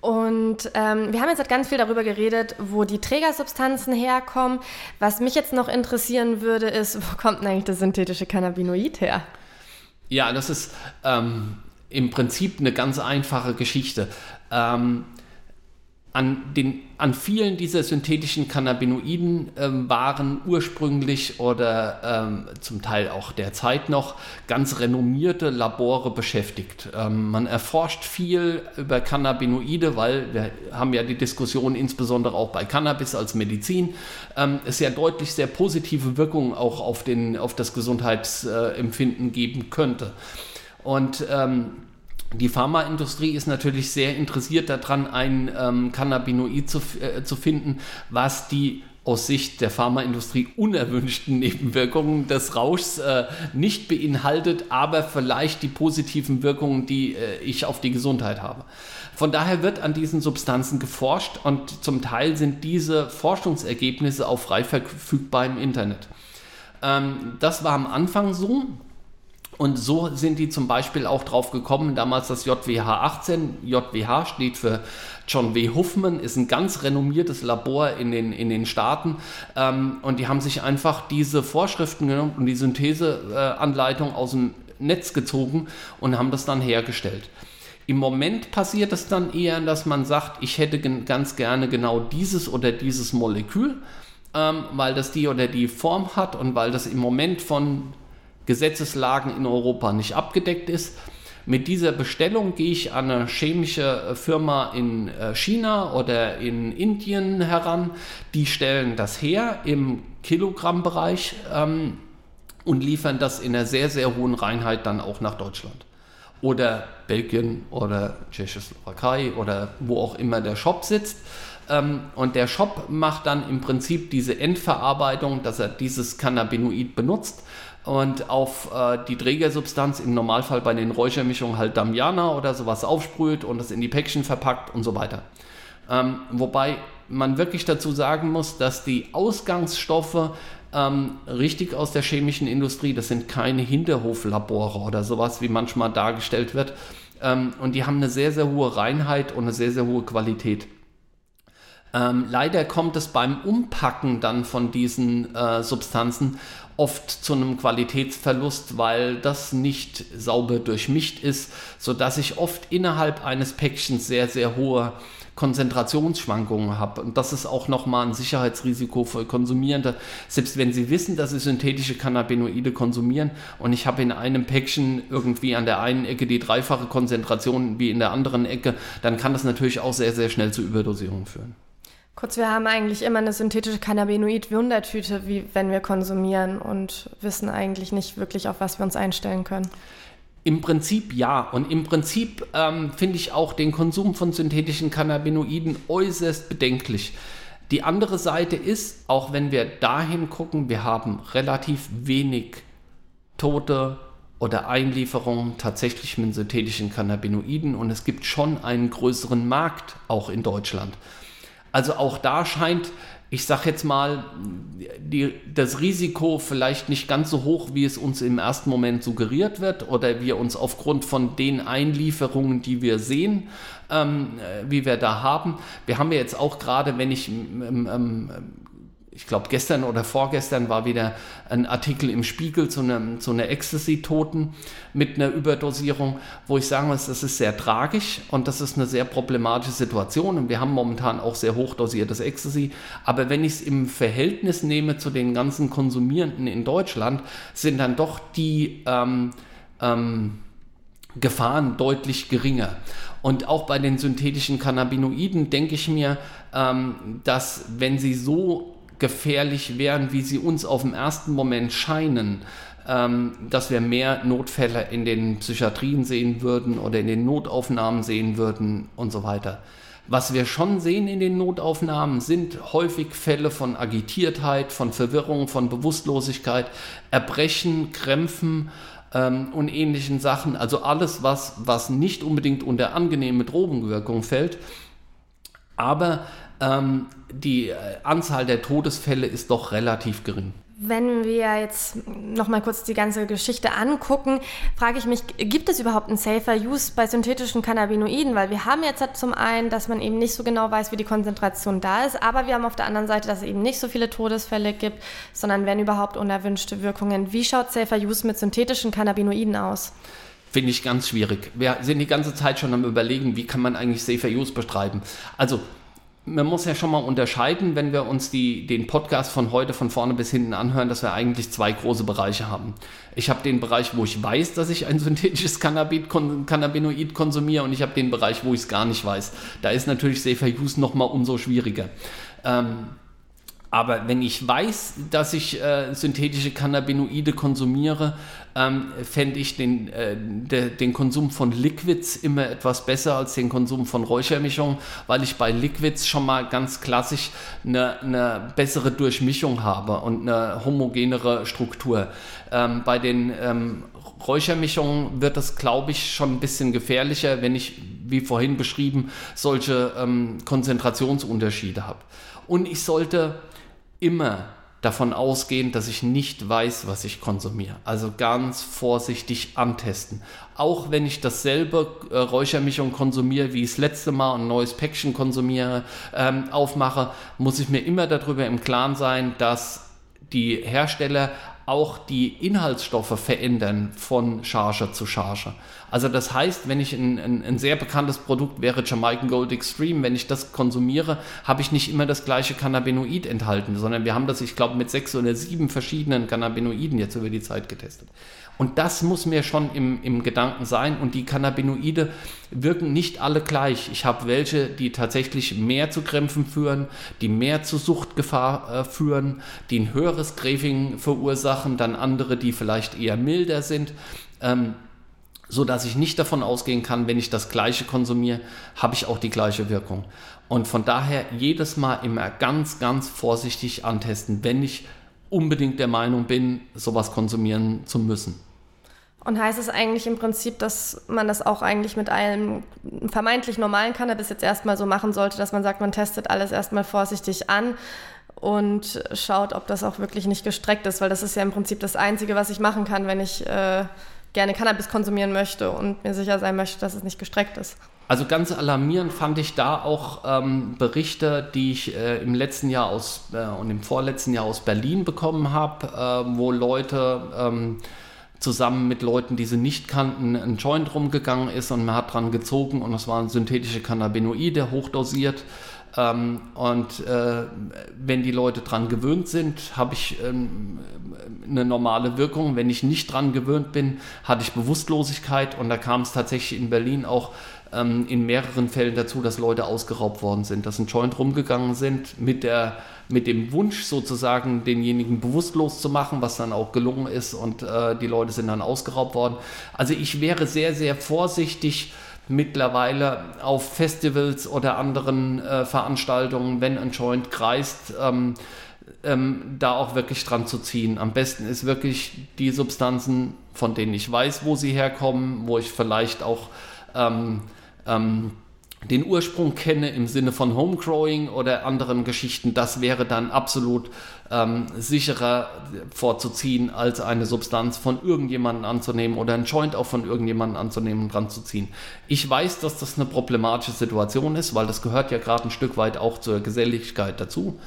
Und ähm, wir haben jetzt halt ganz viel darüber geredet, wo die Trägersubstanzen herkommen. Was mich jetzt noch interessieren würde, ist, wo kommt denn eigentlich das synthetische Cannabinoid her? Ja, das ist ähm, im Prinzip eine ganz einfache Geschichte. Ähm, an, den, an vielen dieser synthetischen Cannabinoiden ähm, waren ursprünglich oder ähm, zum Teil auch derzeit noch ganz renommierte Labore beschäftigt. Ähm, man erforscht viel über Cannabinoide, weil wir haben ja die Diskussion insbesondere auch bei Cannabis als Medizin, ähm, es ja deutlich sehr positive Wirkungen auch auf, den, auf das Gesundheitsempfinden geben könnte. Und ähm, die Pharmaindustrie ist natürlich sehr interessiert daran, ein ähm, Cannabinoid zu, äh, zu finden, was die aus Sicht der Pharmaindustrie unerwünschten Nebenwirkungen des Rauschs äh, nicht beinhaltet, aber vielleicht die positiven Wirkungen, die äh, ich auf die Gesundheit habe. Von daher wird an diesen Substanzen geforscht und zum Teil sind diese Forschungsergebnisse auch frei verfügbar im Internet. Ähm, das war am Anfang so. Und so sind die zum Beispiel auch drauf gekommen, damals das JWH 18. JWH steht für John W. Huffman, ist ein ganz renommiertes Labor in den, in den Staaten. Ähm, und die haben sich einfach diese Vorschriften genommen und die Syntheseanleitung aus dem Netz gezogen und haben das dann hergestellt. Im Moment passiert es dann eher, dass man sagt, ich hätte ganz gerne genau dieses oder dieses Molekül, ähm, weil das die oder die Form hat und weil das im Moment von Gesetzeslagen in Europa nicht abgedeckt ist. Mit dieser Bestellung gehe ich an eine chemische Firma in äh, China oder in Indien heran. Die stellen das her im Kilogrammbereich ähm, und liefern das in einer sehr, sehr hohen Reinheit dann auch nach Deutschland. Oder Belgien oder Tschechoslowakei oder wo auch immer der Shop sitzt. Ähm, und der Shop macht dann im Prinzip diese Endverarbeitung, dass er dieses Cannabinoid benutzt und auf äh, die Trägersubstanz, im Normalfall bei den Räuchermischungen halt Damiana oder sowas aufsprüht und das in die Päckchen verpackt und so weiter. Ähm, wobei man wirklich dazu sagen muss, dass die Ausgangsstoffe ähm, richtig aus der chemischen Industrie, das sind keine Hinterhoflabore oder sowas, wie manchmal dargestellt wird. Ähm, und die haben eine sehr, sehr hohe Reinheit und eine sehr, sehr hohe Qualität. Ähm, leider kommt es beim Umpacken dann von diesen äh, Substanzen oft zu einem Qualitätsverlust, weil das nicht sauber durchmischt ist, sodass ich oft innerhalb eines Päckchens sehr, sehr hohe Konzentrationsschwankungen habe. Und das ist auch nochmal ein Sicherheitsrisiko für Konsumierende. Selbst wenn sie wissen, dass sie synthetische Cannabinoide konsumieren und ich habe in einem Päckchen irgendwie an der einen Ecke die dreifache Konzentration wie in der anderen Ecke, dann kann das natürlich auch sehr, sehr schnell zu Überdosierung führen. Kurz, wir haben eigentlich immer eine synthetische Cannabinoid-Wundertüte, wie wenn wir konsumieren und wissen eigentlich nicht wirklich, auf was wir uns einstellen können. Im Prinzip ja. Und im Prinzip ähm, finde ich auch den Konsum von synthetischen Cannabinoiden äußerst bedenklich. Die andere Seite ist, auch wenn wir dahin gucken, wir haben relativ wenig Tote oder Einlieferungen tatsächlich mit synthetischen Cannabinoiden und es gibt schon einen größeren Markt auch in Deutschland. Also auch da scheint, ich sage jetzt mal, die, das Risiko vielleicht nicht ganz so hoch, wie es uns im ersten Moment suggeriert wird oder wir uns aufgrund von den Einlieferungen, die wir sehen, ähm, wie wir da haben. Wir haben ja jetzt auch gerade, wenn ich ähm, ähm, ich glaube, gestern oder vorgestern war wieder ein Artikel im Spiegel zu, einem, zu einer Ecstasy-Toten mit einer Überdosierung, wo ich sagen muss, das ist sehr tragisch und das ist eine sehr problematische Situation. Und wir haben momentan auch sehr hochdosiertes Ecstasy. Aber wenn ich es im Verhältnis nehme zu den ganzen Konsumierenden in Deutschland, sind dann doch die ähm, ähm, Gefahren deutlich geringer. Und auch bei den synthetischen Cannabinoiden denke ich mir, ähm, dass wenn sie so gefährlich wären, wie sie uns auf den ersten Moment scheinen, ähm, dass wir mehr Notfälle in den Psychiatrien sehen würden oder in den Notaufnahmen sehen würden und so weiter. Was wir schon sehen in den Notaufnahmen sind häufig Fälle von Agitiertheit, von Verwirrung, von Bewusstlosigkeit, Erbrechen, Krämpfen ähm, und ähnlichen Sachen. Also alles, was, was nicht unbedingt unter angenehme Drogenwirkung fällt. Aber ähm, die äh, Anzahl der Todesfälle ist doch relativ gering. Wenn wir jetzt noch mal kurz die ganze Geschichte angucken, frage ich mich, gibt es überhaupt einen safer Use bei synthetischen Cannabinoiden? Weil wir haben jetzt zum einen, dass man eben nicht so genau weiß, wie die Konzentration da ist, aber wir haben auf der anderen Seite, dass es eben nicht so viele Todesfälle gibt, sondern wenn überhaupt unerwünschte Wirkungen. Wie schaut safer Use mit synthetischen Cannabinoiden aus? Finde ich ganz schwierig. Wir sind die ganze Zeit schon am Überlegen, wie kann man eigentlich Safer Use betreiben. Also man muss ja schon mal unterscheiden, wenn wir uns die, den Podcast von heute von vorne bis hinten anhören, dass wir eigentlich zwei große Bereiche haben. Ich habe den Bereich, wo ich weiß, dass ich ein synthetisches Cannabinoid konsumiere und ich habe den Bereich, wo ich es gar nicht weiß. Da ist natürlich Safer Use nochmal umso schwieriger. Ähm, Aber wenn ich weiß, dass ich äh, synthetische Cannabinoide konsumiere, ähm, fände ich den, äh, de, den Konsum von Liquids immer etwas besser als den Konsum von Räuchermischungen, weil ich bei Liquids schon mal ganz klassisch eine, eine bessere Durchmischung habe und eine homogenere Struktur. Ähm, bei den ähm, Räuchermischungen wird das, glaube ich, schon ein bisschen gefährlicher, wenn ich, wie vorhin beschrieben, solche ähm, Konzentrationsunterschiede habe. Und ich sollte immer davon ausgehen, dass ich nicht weiß, was ich konsumiere. Also ganz vorsichtig antesten. Auch wenn ich dasselbe äh, Räuchermischung konsumiere, wie ich das letzte Mal ein neues Päckchen konsumiere, ähm, aufmache, muss ich mir immer darüber im Klaren sein, dass die Hersteller auch die Inhaltsstoffe verändern von Charge zu Charge. Also das heißt, wenn ich ein, ein, ein, sehr bekanntes Produkt wäre Jamaican Gold Extreme, wenn ich das konsumiere, habe ich nicht immer das gleiche Cannabinoid enthalten, sondern wir haben das, ich glaube, mit sechs oder sieben verschiedenen Cannabinoiden jetzt über die Zeit getestet. Und das muss mir schon im, im Gedanken sein. Und die Cannabinoide wirken nicht alle gleich. Ich habe welche, die tatsächlich mehr zu Krämpfen führen, die mehr zu Suchtgefahr äh, führen, die ein höheres Craving verursachen, dann andere, die vielleicht eher milder sind. Ähm, so dass ich nicht davon ausgehen kann, wenn ich das Gleiche konsumiere, habe ich auch die gleiche Wirkung. Und von daher jedes Mal immer ganz, ganz vorsichtig antesten, wenn ich unbedingt der Meinung bin, sowas konsumieren zu müssen. Und heißt es eigentlich im Prinzip, dass man das auch eigentlich mit einem vermeintlich normalen Cannabis jetzt erstmal so machen sollte, dass man sagt, man testet alles erstmal vorsichtig an und schaut, ob das auch wirklich nicht gestreckt ist, weil das ist ja im Prinzip das Einzige, was ich machen kann, wenn ich äh, gerne Cannabis konsumieren möchte und mir sicher sein möchte, dass es nicht gestreckt ist. Also ganz alarmierend fand ich da auch ähm, Berichte, die ich äh, im letzten Jahr aus äh, und im vorletzten Jahr aus Berlin bekommen habe, äh, wo Leute ähm, zusammen mit Leuten, die sie nicht kannten, ein Joint rumgegangen ist und man hat dran gezogen und das waren synthetische Cannabinoide, hochdosiert. Ähm, und äh, wenn die Leute dran gewöhnt sind, habe ich ähm, eine normale Wirkung. Wenn ich nicht dran gewöhnt bin, hatte ich Bewusstlosigkeit und da kam es tatsächlich in Berlin auch ähm, in mehreren Fällen dazu, dass Leute ausgeraubt worden sind, dass ein Joint rumgegangen sind mit, der, mit dem Wunsch sozusagen denjenigen bewusstlos zu machen, was dann auch gelungen ist und äh, die Leute sind dann ausgeraubt worden. Also ich wäre sehr, sehr vorsichtig mittlerweile auf Festivals oder anderen äh, Veranstaltungen, wenn ein Joint kreist, ähm, ähm, da auch wirklich dran zu ziehen. Am besten ist wirklich die Substanzen, von denen ich weiß, wo sie herkommen, wo ich vielleicht auch ähm, ähm, den Ursprung kenne im Sinne von Homegrowing oder anderen Geschichten, das wäre dann absolut ähm, sicherer vorzuziehen, als eine Substanz von irgendjemandem anzunehmen oder ein Joint auch von irgendjemandem anzunehmen und dran zu ziehen. Ich weiß, dass das eine problematische Situation ist, weil das gehört ja gerade ein Stück weit auch zur Geselligkeit dazu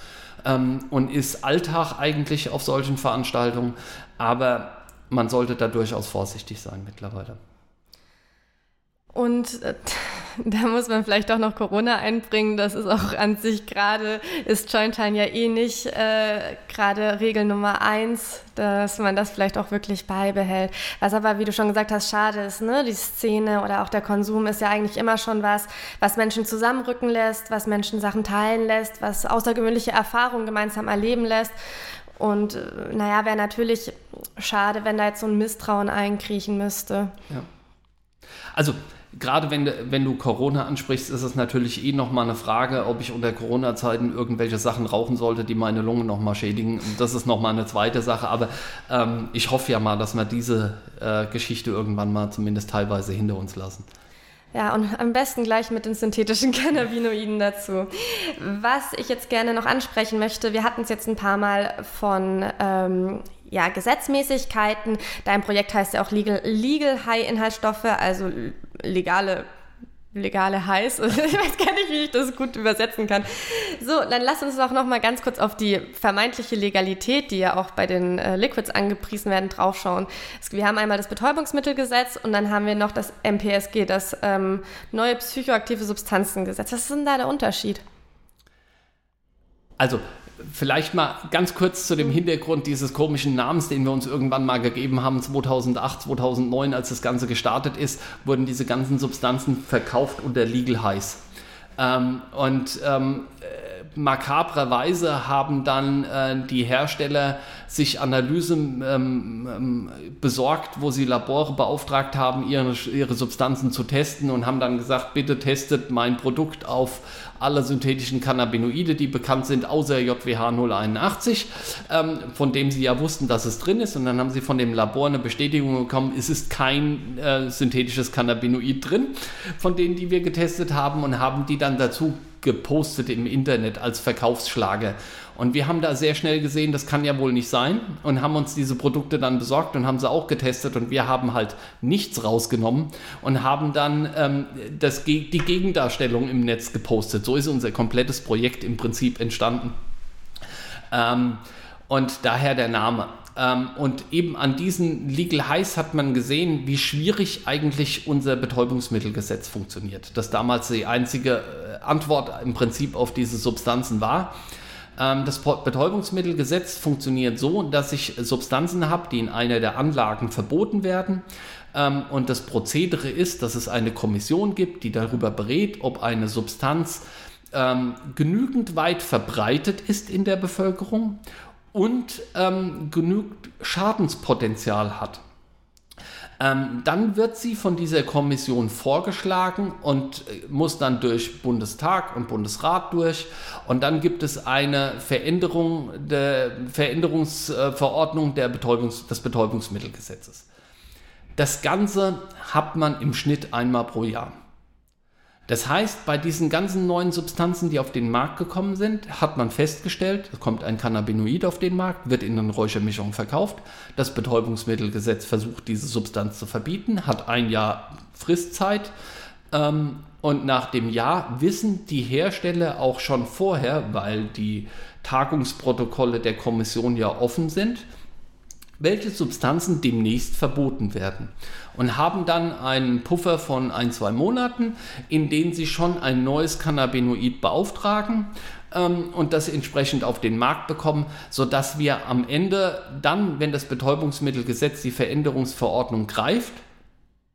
ähm, und ist Alltag eigentlich auf solchen Veranstaltungen, aber man sollte da durchaus vorsichtig sein mittlerweile. Und äh, da muss man vielleicht auch noch Corona einbringen. Das ist auch an sich gerade, ist Jointime ja eh nicht äh, gerade Regel Nummer eins, dass man das vielleicht auch wirklich beibehält. Was aber, wie du schon gesagt hast, schade ist, ne? Die Szene oder auch der Konsum ist ja eigentlich immer schon was, was Menschen zusammenrücken lässt, was Menschen Sachen teilen lässt, was außergewöhnliche Erfahrungen gemeinsam erleben lässt. Und äh, naja, wäre natürlich schade, wenn da jetzt so ein Misstrauen einkriechen müsste. Ja. Also gerade wenn, wenn du Corona ansprichst, ist es natürlich eh nochmal eine Frage, ob ich unter Corona-Zeiten irgendwelche Sachen rauchen sollte, die meine Lungen nochmal schädigen. Das ist nochmal eine zweite Sache. Aber ähm, ich hoffe ja mal, dass wir diese äh, Geschichte irgendwann mal zumindest teilweise hinter uns lassen. Ja, und am besten gleich mit den synthetischen Cannabinoiden dazu. Was ich jetzt gerne noch ansprechen möchte, wir hatten es jetzt ein paar Mal von ähm, ja, Gesetzmäßigkeiten. Dein Projekt heißt ja auch Legal, Legal High Inhaltsstoffe, also legale legale Highs. ich weiß gar nicht, wie ich das gut übersetzen kann. So, dann lass uns doch noch mal ganz kurz auf die vermeintliche Legalität, die ja auch bei den äh, Liquids angepriesen werden, draufschauen. Wir haben einmal das Betäubungsmittelgesetz und dann haben wir noch das MPSG, das ähm, neue psychoaktive Substanzengesetz. Was ist denn da der Unterschied? Also Vielleicht mal ganz kurz zu dem Hintergrund dieses komischen Namens, den wir uns irgendwann mal gegeben haben, 2008, 2009, als das Ganze gestartet ist, wurden diese ganzen Substanzen verkauft unter Legal Highs. Ähm, und ähm, makabrerweise haben dann äh, die Hersteller sich Analysen ähm, ähm, besorgt, wo sie Labore beauftragt haben, ihre, ihre Substanzen zu testen und haben dann gesagt, bitte testet mein Produkt auf alle synthetischen Cannabinoide, die bekannt sind, außer JWH 081, ähm, von dem sie ja wussten, dass es drin ist. Und dann haben sie von dem Labor eine Bestätigung bekommen, es ist kein äh, synthetisches Cannabinoid drin, von denen, die wir getestet haben und haben die dann dazu gepostet im Internet als Verkaufsschlager. Und wir haben da sehr schnell gesehen, das kann ja wohl nicht sein und haben uns diese Produkte dann besorgt und haben sie auch getestet und wir haben halt nichts rausgenommen und haben dann ähm, das, die Gegendarstellung im Netz gepostet. So ist unser komplettes Projekt im Prinzip entstanden. Ähm, und daher der Name. Ähm, und eben an diesen Legal Highs hat man gesehen, wie schwierig eigentlich unser Betäubungsmittelgesetz funktioniert. Das damals die einzige äh, Antwort im Prinzip auf diese Substanzen war. Ähm, das Betäubungsmittelgesetz funktioniert so, dass ich Substanzen habe, die in einer der Anlagen verboten werden. Ähm, und das Prozedere ist, dass es eine Kommission gibt, die darüber berät, ob eine Substanz genügend weit verbreitet ist in der Bevölkerung und ähm, genügend Schadenspotenzial hat. Ähm, dann wird sie von dieser Kommission vorgeschlagen und äh, muss dann durch Bundestag und Bundesrat durch. Und dann gibt es eine Veränderung der Veränderungsverordnung der Betäubungs-, des Betäubungsmittelgesetzes. Das Ganze hat man im Schnitt einmal pro Jahr. Das heißt, bei diesen ganzen neuen Substanzen, die auf den Markt gekommen sind, hat man festgestellt, es kommt ein Cannabinoid auf den Markt, wird in einer Räuchermischung verkauft. Das Betäubungsmittelgesetz versucht, diese Substanz zu verbieten, hat ein Jahr Fristzeit. Ähm, und nach dem Jahr wissen die Hersteller auch schon vorher, weil die Tagungsprotokolle der Kommission ja offen sind, welche Substanzen demnächst verboten werden und haben dann einen Puffer von ein, zwei Monaten, in denen sie schon ein neues Cannabinoid beauftragen ähm, und das entsprechend auf den Markt bekommen, sodass wir am Ende dann, wenn das Betäubungsmittelgesetz die Veränderungsverordnung greift,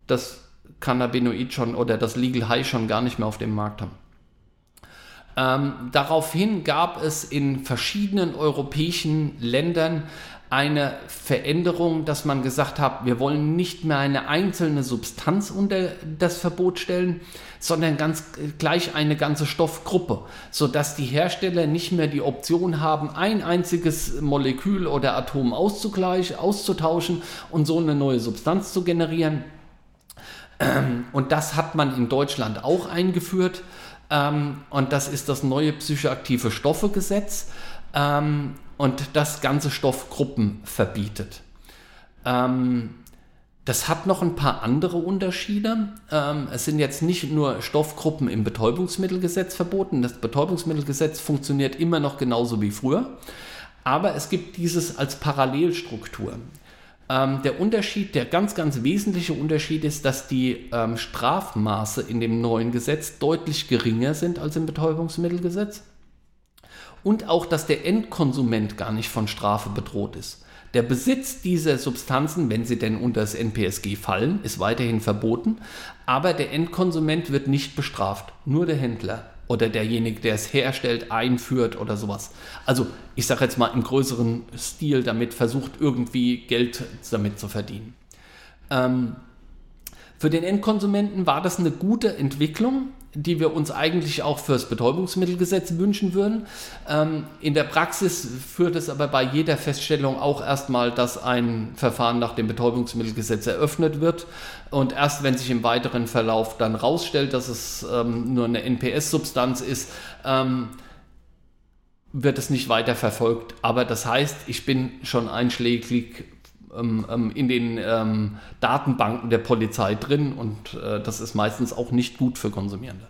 das Cannabinoid schon oder das Legal High schon gar nicht mehr auf dem Markt haben. Ähm, daraufhin gab es in verschiedenen europäischen Ländern eine Veränderung, dass man gesagt hat, wir wollen nicht mehr eine einzelne Substanz unter das Verbot stellen, sondern ganz gleich eine ganze Stoffgruppe, sodass die Hersteller nicht mehr die Option haben, ein einziges Molekül oder Atom auszugleichen, auszutauschen und so eine neue Substanz zu generieren. Und das hat man in Deutschland auch eingeführt. Ähm, und das ist das neue psychoaktive Stoffegesetz. Und das ganze Stoffgruppen verbietet. Ähm, das hat noch ein paar andere Unterschiede. Ähm, es sind jetzt nicht nur Stoffgruppen im Betäubungsmittelgesetz verboten. Das Betäubungsmittelgesetz funktioniert immer noch genauso wie früher. Aber es gibt dieses als Parallelstruktur. Ähm, der Unterschied, der ganz, ganz wesentliche Unterschied ist, dass die ähm, Strafmaße in dem neuen Gesetz deutlich geringer sind als im Betäubungsmittelgesetz und auch, dass der Endkonsument gar nicht von Strafe bedroht ist. Der Besitz dieser Substanzen, wenn sie denn unter das NPSG fallen, ist weiterhin verboten, aber der Endkonsument wird nicht bestraft, nur der Händler oder derjenige, der es herstellt, einführt oder sowas. Also ich sage jetzt mal im größeren Stil damit versucht, irgendwie Geld damit zu verdienen. Ähm, für den Endkonsumenten war das eine gute Entwicklung, die wir uns eigentlich auch fürs Betäubungsmittelgesetz wünschen würden. Ähm, in der Praxis führt es aber bei jeder Feststellung auch erstmal, dass ein Verfahren nach dem Betäubungsmittelgesetz eröffnet wird und erst wenn sich im weiteren Verlauf dann rausstellt, dass es ähm, nur eine NPS-Substanz ist, ähm, wird es nicht weiter verfolgt. Aber das heißt, ich bin schon einschlägig in den ähm, Datenbanken der Polizei drin und äh, das ist meistens auch nicht gut für Konsumierende.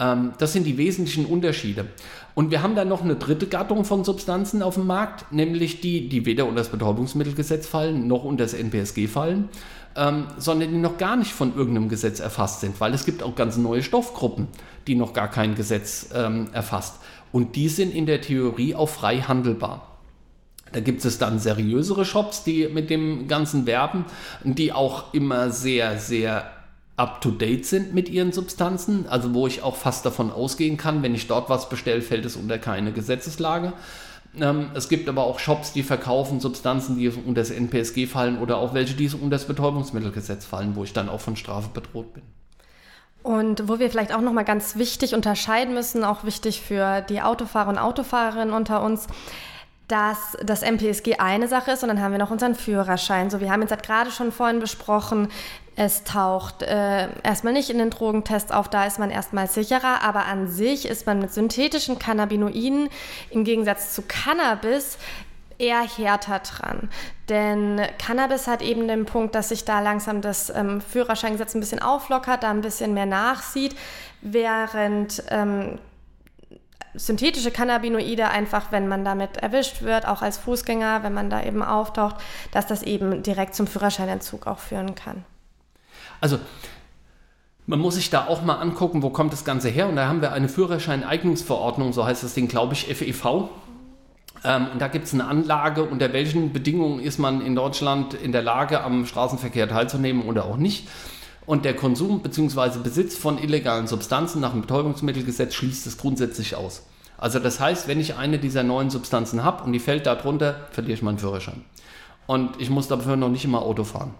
Ähm, das sind die wesentlichen Unterschiede. Und wir haben dann noch eine dritte Gattung von Substanzen auf dem Markt, nämlich die, die weder unter das Betäubungsmittelgesetz fallen noch unter das NPSG fallen, ähm, sondern die noch gar nicht von irgendeinem Gesetz erfasst sind, weil es gibt auch ganz neue Stoffgruppen, die noch gar kein Gesetz ähm, erfasst. Und die sind in der Theorie auch frei handelbar. Da gibt es dann seriösere Shops, die mit dem Ganzen werben, die auch immer sehr, sehr up-to-date sind mit ihren Substanzen, also wo ich auch fast davon ausgehen kann, wenn ich dort was bestelle, fällt es unter keine Gesetzeslage. Ähm, es gibt aber auch Shops, die verkaufen Substanzen, die unter das NPSG fallen oder auch welche, die unter das Betäubungsmittelgesetz fallen, wo ich dann auch von Strafe bedroht bin. Und wo wir vielleicht auch nochmal ganz wichtig unterscheiden müssen, auch wichtig für die Autofahrer und Autofahrerinnen unter uns, dass das MPSG eine Sache ist und dann haben wir noch unseren Führerschein. So, wir haben jetzt halt gerade schon vorhin besprochen, es taucht äh, erstmal nicht in den Drogentest auf, da ist man erstmal sicherer, aber an sich ist man mit synthetischen Cannabinoiden im Gegensatz zu Cannabis eher härter dran. Denn Cannabis hat eben den Punkt, dass sich da langsam das ähm, Führerscheingesetz ein bisschen auflockert, da ein bisschen mehr nachsieht, während ähm, synthetische Cannabinoide einfach, wenn man damit erwischt wird, auch als Fußgänger, wenn man da eben auftaucht, dass das eben direkt zum Führerscheinentzug auch führen kann. Also man muss sich da auch mal angucken, wo kommt das Ganze her. Und da haben wir eine Führerscheineignungsverordnung, so heißt das Ding, glaube ich, FEV. Ähm, und da gibt es eine Anlage, unter welchen Bedingungen ist man in Deutschland in der Lage, am Straßenverkehr teilzunehmen oder auch nicht. Und der Konsum bzw. Besitz von illegalen Substanzen nach dem Betäubungsmittelgesetz schließt es grundsätzlich aus. Also das heißt, wenn ich eine dieser neuen Substanzen habe und die fällt da drunter, verliere ich meinen Führerschein. Und ich muss dafür noch nicht immer Auto fahren.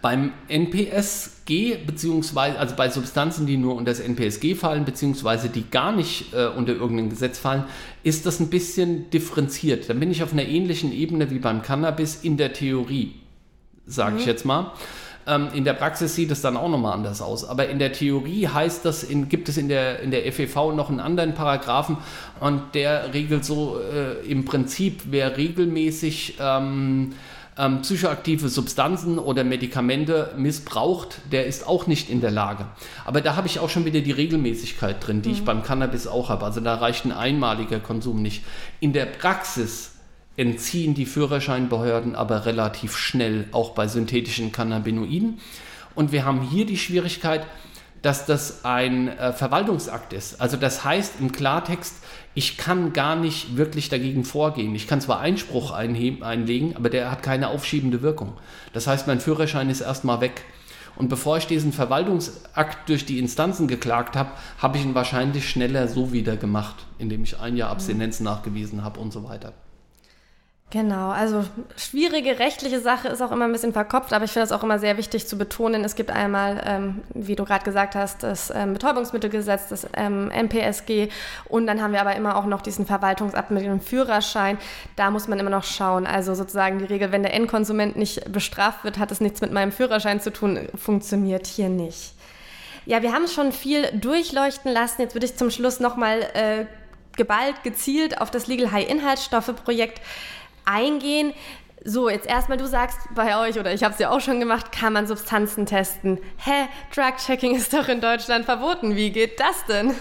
Beim NPSG, beziehungsweise, also bei Substanzen, die nur unter das NPSG fallen, beziehungsweise die gar nicht äh, unter irgendein Gesetz fallen, ist das ein bisschen differenziert. Dann bin ich auf einer ähnlichen Ebene wie beim Cannabis in der Theorie, sage mhm. ich jetzt mal. Ähm, in der Praxis sieht es dann auch nochmal anders aus. Aber in der Theorie heißt das, in, gibt es in der, in der FEV noch einen anderen Paragraphen und der regelt so äh, im Prinzip, wer regelmäßig ähm, ähm, psychoaktive Substanzen oder Medikamente missbraucht, der ist auch nicht in der Lage. Aber da habe ich auch schon wieder die Regelmäßigkeit drin, die mhm. ich beim Cannabis auch habe. Also da reicht ein einmaliger Konsum nicht. In der Praxis entziehen die Führerscheinbehörden aber relativ schnell, auch bei synthetischen Cannabinoiden. Und wir haben hier die Schwierigkeit, dass das ein äh, Verwaltungsakt ist. Also das heißt im Klartext, ich kann gar nicht wirklich dagegen vorgehen. Ich kann zwar Einspruch einlegen, aber der hat keine aufschiebende Wirkung. Das heißt, mein Führerschein ist erstmal weg. Und bevor ich diesen Verwaltungsakt durch die Instanzen geklagt habe, habe ich ihn wahrscheinlich schneller so wieder gemacht, indem ich ein Jahr Abstinenz nachgewiesen habe und so weiter. Genau, also schwierige rechtliche Sache ist auch immer ein bisschen verkopft, aber ich finde es auch immer sehr wichtig zu betonen. Es gibt einmal, ähm, wie du gerade gesagt hast, das ähm, Betäubungsmittelgesetz, das ähm, MPSG und dann haben wir aber immer auch noch diesen Verwaltungsakt mit dem Führerschein. Da muss man immer noch schauen. Also sozusagen die Regel, wenn der Endkonsument nicht bestraft wird, hat es nichts mit meinem Führerschein zu tun, funktioniert hier nicht. Ja, wir haben schon viel durchleuchten lassen. Jetzt würde ich zum Schluss nochmal äh, geballt, gezielt auf das Legal High Inhaltsstoffe Projekt eingehen. So, jetzt erstmal, du sagst bei euch, oder ich habe es ja auch schon gemacht, kann man Substanzen testen. Hä, Drug-Checking ist doch in Deutschland verboten. Wie geht das denn?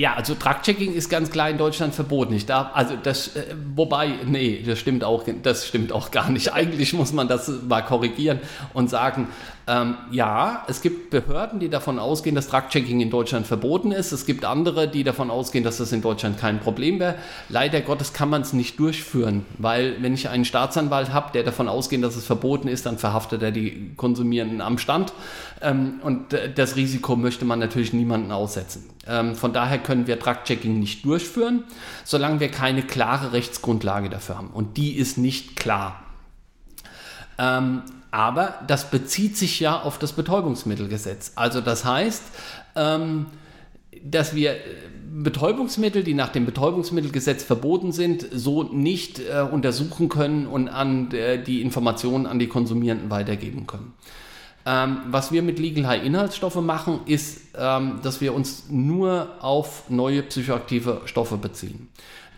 Ja, also Drug-Checking ist ganz klar in Deutschland verboten. Ich darf, also das, äh, wobei, nee, das stimmt auch, das stimmt auch gar nicht. Eigentlich muss man das mal korrigieren und sagen, ähm, ja, es gibt Behörden, die davon ausgehen, dass Drug-Checking in Deutschland verboten ist. Es gibt andere, die davon ausgehen, dass das in Deutschland kein Problem wäre. Leider Gottes kann man es nicht durchführen, weil wenn ich einen Staatsanwalt habe, der davon ausgeht, dass es verboten ist, dann verhaftet er die Konsumierenden am Stand. Ähm, und das Risiko möchte man natürlich niemanden aussetzen. Ähm, von daher können wir Drug-Checking nicht durchführen, solange wir keine klare Rechtsgrundlage dafür haben. Und die ist nicht klar. Aber das bezieht sich ja auf das Betäubungsmittelgesetz. Also das heißt, ähm, dass wir äh, Betäubungsmittel, die nach dem Betäubungsmittelgesetz verboten sind, so nicht äh, untersuchen können und an äh, die Informationen an die Konsumierenden weitergeben können. Ähm, was wir mit Legal High Inhaltsstoffe machen, ist, ähm, dass wir uns nur auf neue psychoaktive Stoffe beziehen.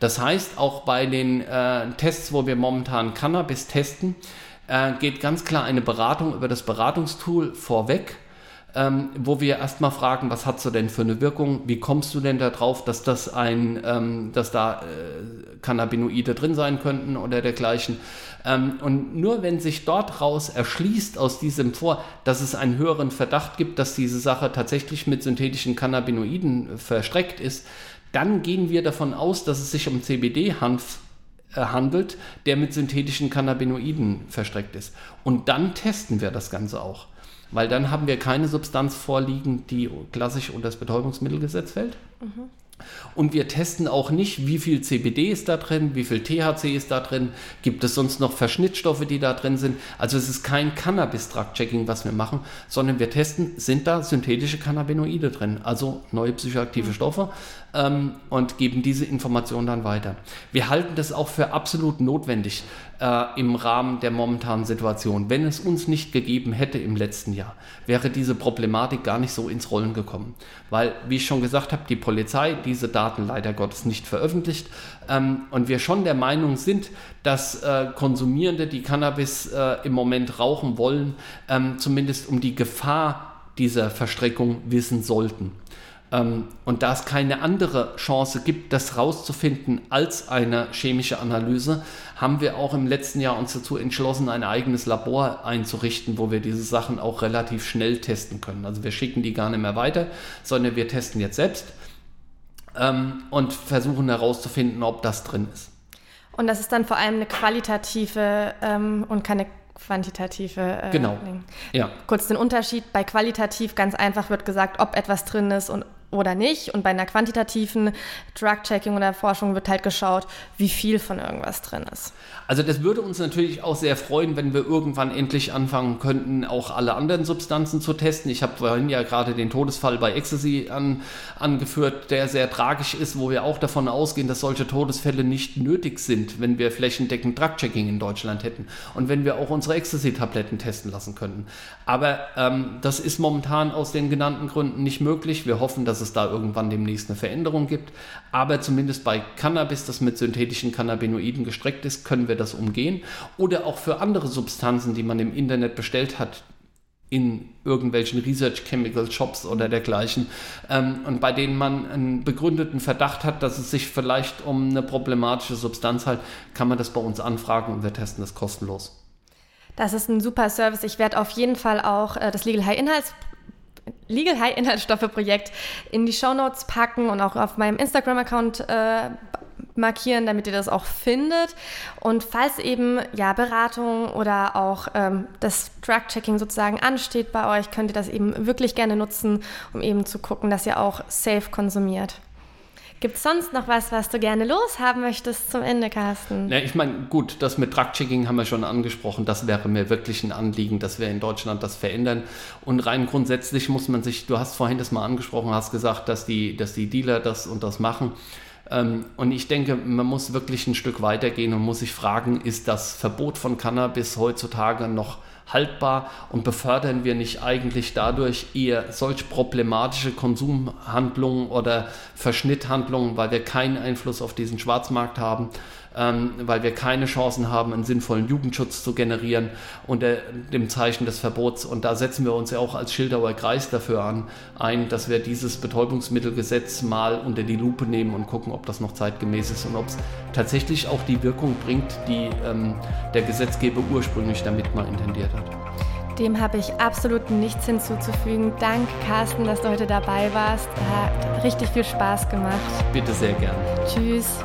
Das heißt, auch bei den äh, Tests, wo wir momentan Cannabis testen, äh, geht ganz klar eine Beratung über das Beratungstool vorweg, ähm, wo wir erstmal fragen, was hat so denn für eine Wirkung? Wie kommst du denn darauf, dass das ein, ähm, dass da äh, Cannabinoide drin sein könnten oder dergleichen? Ähm, und nur wenn sich dort raus erschließt aus diesem vor, dass es einen höheren Verdacht gibt, dass diese Sache tatsächlich mit synthetischen Cannabinoiden verstreckt ist, dann gehen wir davon aus, dass es sich um CBD-Hanf äh, handelt, der mit synthetischen Cannabinoiden verstreckt ist. Und dann testen wir das Ganze auch. weil dann haben wir keine Substanz vorliegen, die klassisch unter das Betäubungsmittelgesetz fällt. Mhm. Und wir testen auch nicht, wie viel CBD ist da drin, wie viel THC ist da drin, gibt es sonst noch Verschnittstoffe, die da drin sind. Also es ist kein Cannabis-Drug-Checking, was wir machen, sondern wir testen, sind da synthetische Cannabinoide drin, also neue psychoaktive mhm. Stoffe ähm, und geben diese Informationen dann weiter. Wir halten das auch für absolut notwendig äh, im Rahmen der momentanen Situation. Wenn es uns nicht gegeben hätte im letzten Jahr, wäre diese Problematik gar nicht so ins Rollen gekommen. Weil, wie ich schon gesagt habe, die Polizei diese Daten leider Gottes nicht veröffentlicht ähm, und wir schon der Meinung sind, dass äh, Konsumierende, die Cannabis äh, im Moment rauchen wollen, ähm, zumindest um die Gefahr dieser Verstreckung wissen sollten. Ähm, und da es keine andere Chance gibt, das rauszufinden als eine chemische Analyse, haben wir auch im letzten Jahr uns dazu entschlossen, ein eigenes Labor einzurichten, wo wir diese Sachen auch relativ schnell testen können. Also wir schicken die gar nicht mehr weiter, sondern wir testen jetzt selbst ähm, und versuchen herauszufinden, ob das drin ist. Und das ist dann vor allem eine qualitative ähm, und keine quantitative. Äh, genau. Ja. Kurz den Unterschied. Bei qualitativ ganz einfach wird gesagt, ob etwas drin ist und oder nicht. Und bei einer quantitativen Drug-Checking oder Forschung wird halt geschaut, wie viel von irgendwas drin ist. Also das würde uns natürlich auch sehr freuen, wenn wir irgendwann endlich anfangen könnten, auch alle anderen Substanzen zu testen. Ich habe vorhin ja gerade den Todesfall bei Ecstasy an, angeführt, der sehr tragisch ist, wo wir auch davon ausgehen, dass solche Todesfälle nicht nötig sind, wenn wir flächendeckend Drug-Checking in Deutschland hätten und wenn wir auch unsere Ecstasy-Tabletten testen lassen könnten. Aber ähm, das ist momentan aus den genannten Gründen nicht möglich. Wir hoffen, dass es da irgendwann demnächst eine Veränderung gibt. Aber zumindest bei Cannabis, das mit synthetischen Cannabinoiden gestreckt ist, können wir das umgehen. Oder auch für andere Substanzen, die man im Internet bestellt hat, in irgendwelchen Research Chemical Shops oder dergleichen ähm, und bei denen man einen begründeten Verdacht hat, dass es sich vielleicht um eine problematische Substanz handelt, kann man das bei uns anfragen und wir testen das kostenlos. Das ist ein super Service. Ich werde auf jeden Fall auch äh, das Legal High Inhalts Legal High Inhaltsstoffe Projekt in die Show Notes packen und auch auf meinem Instagram-Account äh, markieren, damit ihr das auch findet. Und falls eben ja Beratung oder auch ähm, das Drug-Checking sozusagen ansteht bei euch, könnt ihr das eben wirklich gerne nutzen, um eben zu gucken, dass ihr auch safe konsumiert. Gibt es sonst noch was, was du gerne loshaben möchtest zum Ende, Carsten? Ja, ich meine, gut, das mit Drug-Checking haben wir schon angesprochen. Das wäre mir wirklich ein Anliegen, dass wir in Deutschland das verändern. Und rein grundsätzlich muss man sich, du hast vorhin das mal angesprochen, hast gesagt, dass die, dass die Dealer das und das machen. Ähm, und ich denke, man muss wirklich ein Stück weitergehen und muss sich fragen, ist das Verbot von Cannabis heutzutage noch haltbar und befördern wir nicht eigentlich dadurch eher solch problematische Konsumhandlungen oder Verschnitthandlungen, weil wir keinen Einfluss auf diesen Schwarzmarkt haben ähm, weil wir keine Chancen haben, einen sinnvollen Jugendschutz zu generieren unter dem Zeichen des Verbots. Und da setzen wir uns ja auch als Schildauer Kreis dafür an, ein, dass wir dieses Betäubungsmittelgesetz mal unter die Lupe nehmen und gucken, ob das noch zeitgemäß ist und ob es tatsächlich auch die Wirkung bringt, die ähm, der Gesetzgeber ursprünglich damit mal intendiert hat. Dem habe ich absolut nichts hinzuzufügen. Danke, Carsten, dass du heute dabei warst. Hat richtig viel Spaß gemacht. Bitte sehr gerne. Tschüss.